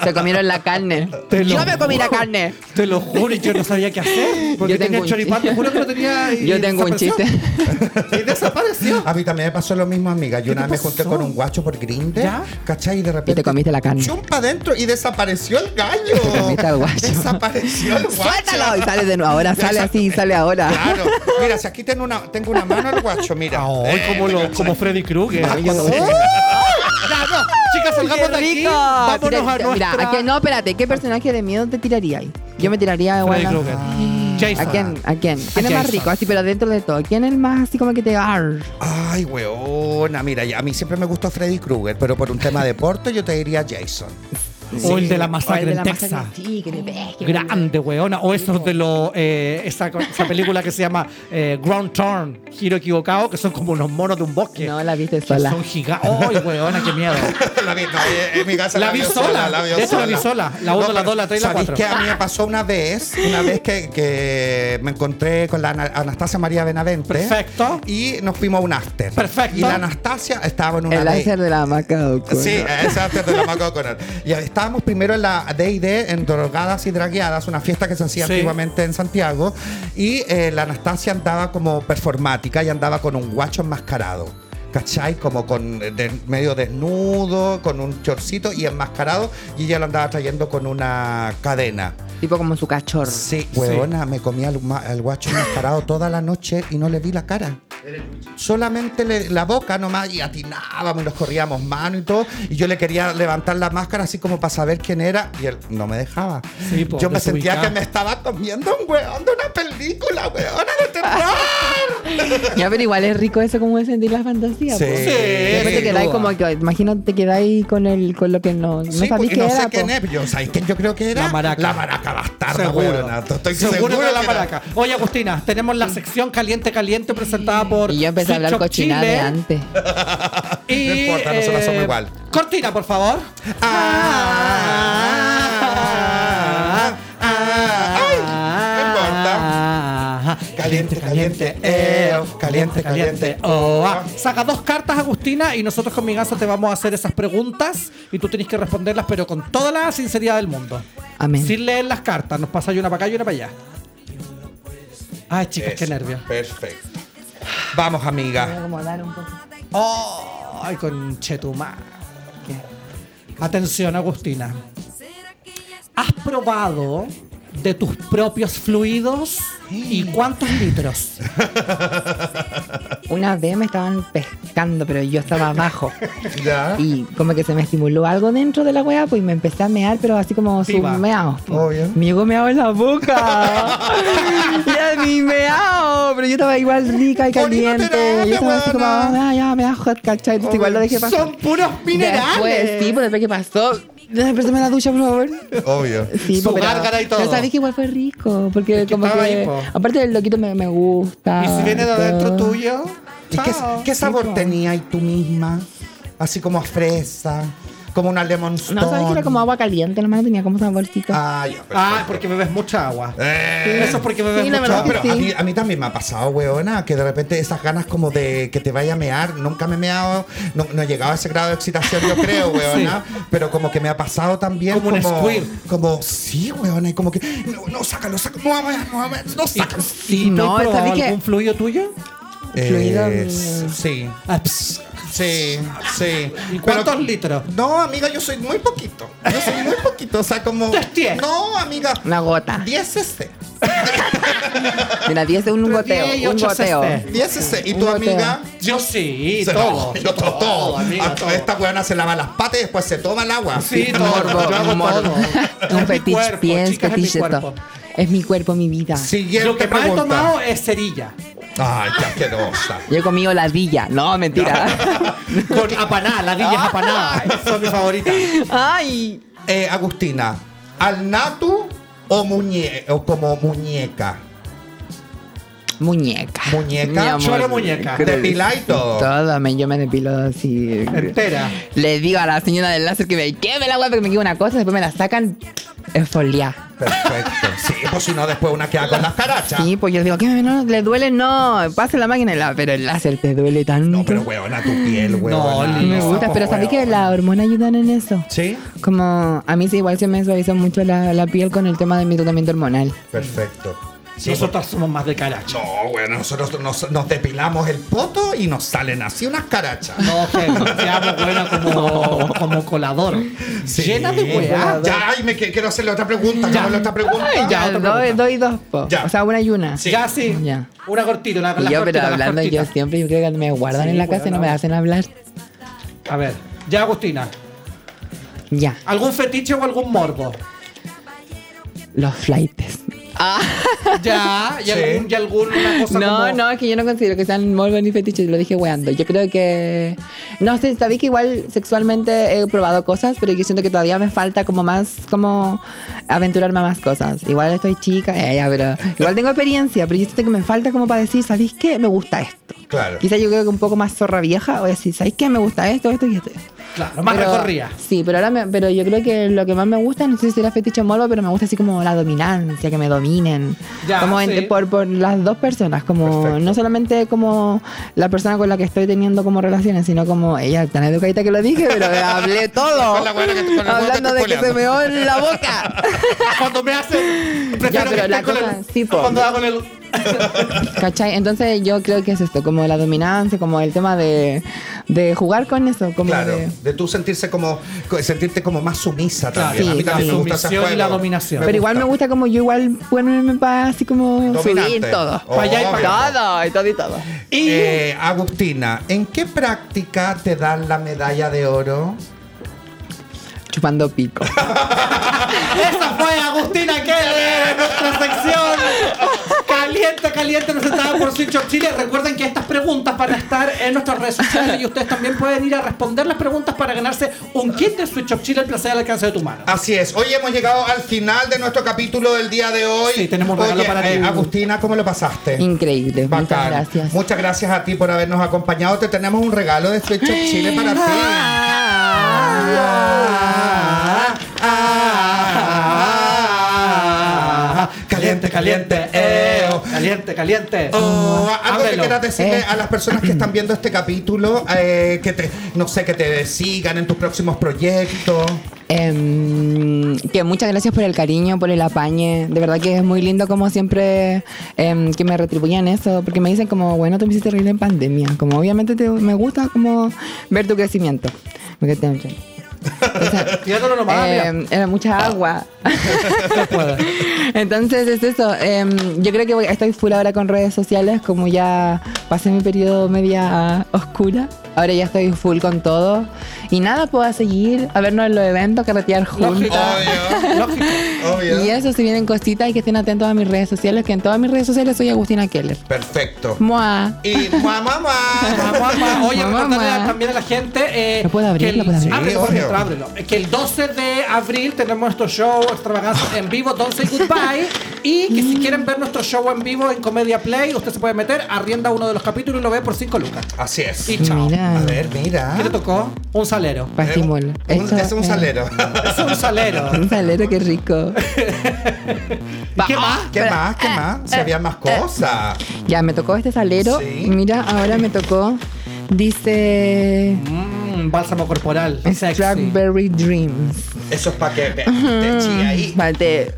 Se comieron la carne. Te lo yo me comí la carne. Te lo juro, y yo no sabía qué hacer. [laughs] Porque Yo tengo tenía choripán, te juro que lo tenía. y Yo tengo un chiste. [laughs] Y desapareció. A mí también me pasó lo mismo, amiga. Yo ¿Qué una te vez me junté con un guacho por Grindr, ¿Ya? ¿cachai? Y de repente. Y te comiste la carne. Chumpa adentro y desapareció el gallo. comiste al guacho. Desapareció el guacho. Suéltalo y sale de nuevo. Ahora sale así y sale ahora. Claro. Mira, si aquí tengo una, tengo una mano al guacho, mira. Ay, Eh, como, lo, como Freddy Krueger. Chicas, salgamos de aquí. Vámonos Tira- a nuestra... Mira, ¿a quién- no, espérate, ¿qué personaje de miedo te tiraría ahí? Yo me tiraría igual Freddy Krueger. Jason. ¿A quién? ¿A quién? ¿Quién es más Jason. rico? Así, pero dentro de todo. ¿Quién es el más así como que te... Arr? Ay, weona. Mira, ya, a mí siempre me gustó Freddy Krueger, pero por un tema de porte yo te diría Jason. O el de la masacre de en la Texas. Sí, que te que Grande, weona. O esos de los. eh, esa, esa película que se llama eh, Ground Turn, Giro Equivocado, que son como unos monos de un bosque. No la viste Que sola. Son gigantes. ¡Ay, weona, qué miedo! [laughs] la vi, no, en mi casa La vi vio sola. De hecho, la vi sola. La uno, la pero dos, la tres y la ¿sabéis cuatro. qué? A mí me pasó una vez, una vez que, que me encontré con la Ana- Anastasia María Benavente. Perfecto. Y nos fuimos a un after. Perfecto. Y la Anastasia estaba en una El láser de la maca. Sí, ese after de la Maca O'Connor. Y estábamos primero en la D&D, en Drogadas y Dragueadas, una fiesta que se hacía Sí. antiguamente en Santiago. Y eh, la Anastasia andaba como performática y andaba con un guacho enmascarado. ¿Cachai? Como con de- medio desnudo, con un chorcito y enmascarado. Y ella lo andaba trayendo con una cadena. Tipo como su cachorro. Sí, huevona, me comía el, ma- el guacho enmascarado toda la noche y no le vi la cara. Solamente le- la boca nomás y atinábamos y nos corríamos mano y todo. Y yo le quería levantar la máscara así como para saber quién era y él no me dejaba. Sí, po, yo me sentía que me estaba comiendo un weón de una película, weona de terror. Ya, pero igual es rico eso como de sentir la fantasía. Sí. po. Sí, te quedáis como que, imagínate, te quedáis con, el, con lo que no, no Sí, sabéis qué no era. sé quién es. Yo, ¿sabéis quién yo creo que era? La maraca. La maraca bastarda, Seguro. weona. Estoy seguro, seguro, que la que maraca. Oye, Agustina, tenemos la sección Caliente Caliente presentada por Y yo empecé a hablar cochinada de antes. [laughs] Y, No importa, nosotras somos igual. Cortina, por favor. Ah, ah, ah. Ay, no importa. Caliente, caliente, eh, caliente, caliente, oh, ah. Saca dos cartas, Agustina, y nosotros con mi ganso te vamos a hacer esas preguntas y tú tienes que responderlas, pero con toda la sinceridad del mundo. Amén. Sin leer las cartas. Nos pasa una para acá y una para allá. Ay, chicas, qué Eso, nervios. Perfecto. Vamos, amiga. acomodar un poco. Oh, ay, con Chetuma. Atención, Agustina. ¿Has probado de tus propios fluidos y cuántos litros? [laughs] Una vez me estaban pescando, pero yo estaba abajo. [laughs] Ya. Y como que se me estimuló algo dentro de la wea, pues y me empecé a mear, pero así como submeado. Obvio. Me llegó meado en la boca. [laughs] ya mi meado. Pero yo estaba igual rica y caliente. terapia, yo estaba así como, ah, ya me da hot, ¿cachai? Entonces igual lo dejé pasar. Son puros minerales. Después, sí, pues después que pasó. Préstame la ducha, por favor. Obvio. Sí, Su pero- gárgara y todo. Pero sabes que igual fue rico, porque Es que como estaba que... ahí, po. aparte del loquito me, me gusta. ¿Y si viene de todo. adentro tuyo? ¿Y qué, Chao. qué sabor tenía ahí tú misma? Así como a fresa, como una lemon stone. No, sabes que era como agua caliente, nomás tenía como saborcito. Ah, ya. Ah, porque bebes mucha agua. Eh. Eso es porque bebes Sí, la mucha agua. pero Sí. a, mí, a mí también me ha pasado, weona, que de repente esas ganas como de que te vaya a mear, nunca me he meado, no, no he llegado a ese grado de excitación, yo creo, [laughs] weona, pero como que me ha pasado también Como un squirt. Como, sí, weona, y como que, no, no, sácalo, sácalo, no, vamos, no, vamos, no, sácalo. ¿Y no, algún fluido tuyo? Eh, sí, Ah. Sí, sí. ¿Y Pero- cuántos litros? No, amiga, yo soy muy poquito. Yo soy muy poquito, o sea, como... Tres, diez. No, amiga, Una gota. 10 cc. [laughs] Mira, 10 es un goteo. 10 y Un 8 goteo. cc. 10 cc. ¿Y tu amiga? Yo sí, Se- todo. Yo todo. todo. amiga, todo. Esta weona se lava las patas y después se toma el agua. Sí, [laughs] todo. Morbo, Yo hago morbo. todo. Es Un mi fetiche, cuerpo, bien chicas, es mi fetiche. Es mi cuerpo, mi vida. Siguiente Lo que más he pregunta. tomado es cerilla. Ay, qué asquerosa. Yo he comido ladilla. No, mentira. [laughs] Con apaná, la villa es apaná. Son mis favoritas. Ay. Eh, Agustina, ¿al natu o, muñe o como muñeca? Muñeca. Muñeca. Choro muñeca. Depila y todo. Todo, me- yo me depilo así. Entera. Le digo a la señora del láser que me queme la agua porque me queda una cosa, después me la sacan esfoliar. Perfecto. Sí, pues si no, después una queda con las carachas. Sí, pues yo digo, ¿qué? No, ¿Le duele? No, pase la máquina, y la- pero el láser te duele tanto. No, pero weona, tu piel, weona. No, me gusta, pues, pero ¿sabes que weona. la hormona ayudan en eso? Sí, Como a mí sí, igual se me suaviza mucho la, la piel con el tema de mi tratamiento hormonal. perfecto. Nosotros somos más de caracho. No, bueno, nosotros nos, nos depilamos el poto y nos salen así unas carachas. No, que seamos buenas como, [laughs] como colador. Sí. Llena de weá. Ya, ay, me quiero hacerle otra pregunta. Ya. Otra pregunta. Ay, ya. otra doy, pregunta. doy dos, po. Ya. o sea, una y una. Sí. Ya sí. Ya. Una cortita, una las yo, pero cortitas, las hablando, yo siempre, yo creo que me guardan Sí, en la casa y no me bueno. hacen hablar. A ver, ya Agustina. Ya, ¿Algún fetiche o algún morbo? los flightes. [laughs] Ya, y Sí. algún, y alguna cosa No, como... no, es que yo no considero que sean morbos ni fetiches, lo dije weando. Yo creo que. No sé, sabéis que igual sexualmente he probado cosas, pero yo siento que todavía me falta como más, como aventurarme a más cosas. Igual estoy chica, eh, ya, pero. Igual tengo experiencia, pero yo siento que me falta como para decir, ¿sabéis qué? Me gusta esto. Claro. Quizá yo creo que un poco más zorra vieja, voy a decir, ¿sabéis qué? Me gusta esto, esto y esto. Claro, más Pero- recorrida. Sí, pero ahora me- pero yo creo que lo que más me gusta, no sé si será fetiche o morbo, pero me gusta así como la dominancia, que me dominen. Ya, como sí. entre- por, por las dos personas, como Perfecto. no solamente como la persona con la que estoy teniendo como relaciones, sino como ella tan educadita que lo dije, pero [laughs] hablé todo. Con la buena que- con hablando de que se me spoileando. en la boca. [laughs] Cuando me hacen... Prefiero pero que la esté con cosa- el... sí, po. Cuando hago el... ¿Cachai? Entonces yo creo que es esto, como la dominancia, como el tema de, de jugar con eso, como Claro, de... de tú sentirse como, co- sentirte como más sumisa Claro, también. sí, a mí también sí. me gusta ese Sumisión y la dominación. Pero igual me gusta como yo igual ponerme para así como Dominante. subir todo. Oh, Pa' allá y pa' obvio. Todo, y todo y todo. Y... Eh, Agustina, ¿en qué práctica te dan la medalla de oro? Chupando pico. [laughs] Esa fue Agustina Keller en nuestra sección. Caliente, caliente, presentada por Switch of Chile. Recuerden que estas preguntas van a estar en nuestras redes sociales y ustedes también pueden ir a responder las preguntas para ganarse un kit de Switch of Chile, el placer al alcance de tu mano. Así es, hoy hemos llegado al final de nuestro capítulo del día de hoy. Sí, tenemos un regalo Oye, para eh, ti. Agustina, ¿cómo lo pasaste? Increíble. Muchas Bacán. gracias. Muchas gracias a ti por habernos acompañado. Te tenemos un regalo de Switch of Chile para ti. Ah, ah, Caliente, caliente, eh, oh, caliente, caliente. Oh, algo que quieras decirle Eh. a las personas que están viendo este capítulo, eh, que te, no sé, que te sigan en tus próximos proyectos. Em, que muchas gracias por el cariño, por el apañe. De verdad que es muy lindo como siempre em, que me retribuyan eso, porque me dicen como, bueno, tú me hiciste reír en pandemia. Como obviamente te- me gusta como ver tu crecimiento. Me quedé em, [laughs] era mucha agua. [laughs] Se puede. Entonces es eso. em, yo creo que estoy full ahora con redes sociales, como ya pasé mi periodo media oscura. Ahora ya estoy full con todo. Y nada, puedo seguir a vernos en los eventos, carretear juntas. Lógico. Lógico. Obvio. Y eso, si vienen cositas y que estén atentos a mis redes sociales, que en todas mis redes sociales soy Agustina Keller. Perfecto. Mua. Y mamá, mamá. Mamá, mamá. Oye, Mamá, recordarle mamá. también a la gente. Eh, ¿Lo puedo abrir? ¿Lo puedo abrir? Sí, por ábrelo. Que el 12 de abril tenemos nuestro show extravaganza en vivo, Don't Say Goodbye. Y que si quieren ver nuestro show en vivo en Comedia Play, usted se puede meter, arrienda uno de los capítulos y lo ve por 5 lucas. Así es. Y chao. Mira. A ver, mira. ¿Qué te tocó? Un salero. Estimular. Un- es un eh, salero. Es un salero. Un salero, qué rico. [laughs] ¿Y qué más? ¿Qué más? ¿Qué más? Se habían más cosas. Ya, me tocó este salero. Sí. Y Mira, ahora me tocó. Dice. Mmm, bálsamo corporal. Sexy. Strawberry Dreams. Eso es para que te chille ahí. Mate.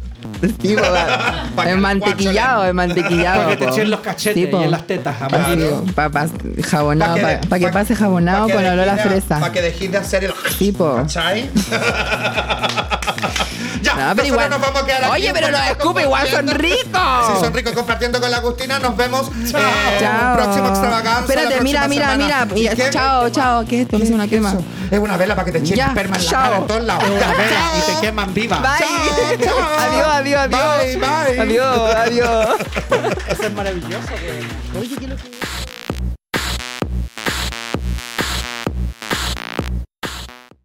Sí, [laughs] Pa' po, que es mantequillado, es mantequillado. Para que te echen los cachetes Sí, po. y en las tetas. Jamás. digo, pa- pa- jabonado, para que, pa- pase jabonado pa' que con olor a fresa. Para que dejes de hacer el. Sí, po. ¿Cachai? [laughs] ya, No, pero igual. nos vamos a quedar aquí Oye, pero los escupe igual son ricos. Sí, son ricos compartiendo con la Agustina. Nos vemos eh, Chao. un próximo extravaganza. Espérate, mira, mira, semana. mira. Chao, chao. ¿Qué es esto? ¿Qué es una crema? Eso. Es una vela para que te echen Ya, esperma en la cara en todos lados. Una vela Chao. y te queman viva. Bye. Chao, chao. Adiós, adiós, adiós. Bye, bye. Adiós, adiós. Eso es maravilloso. Oye, ¿qué es lo que-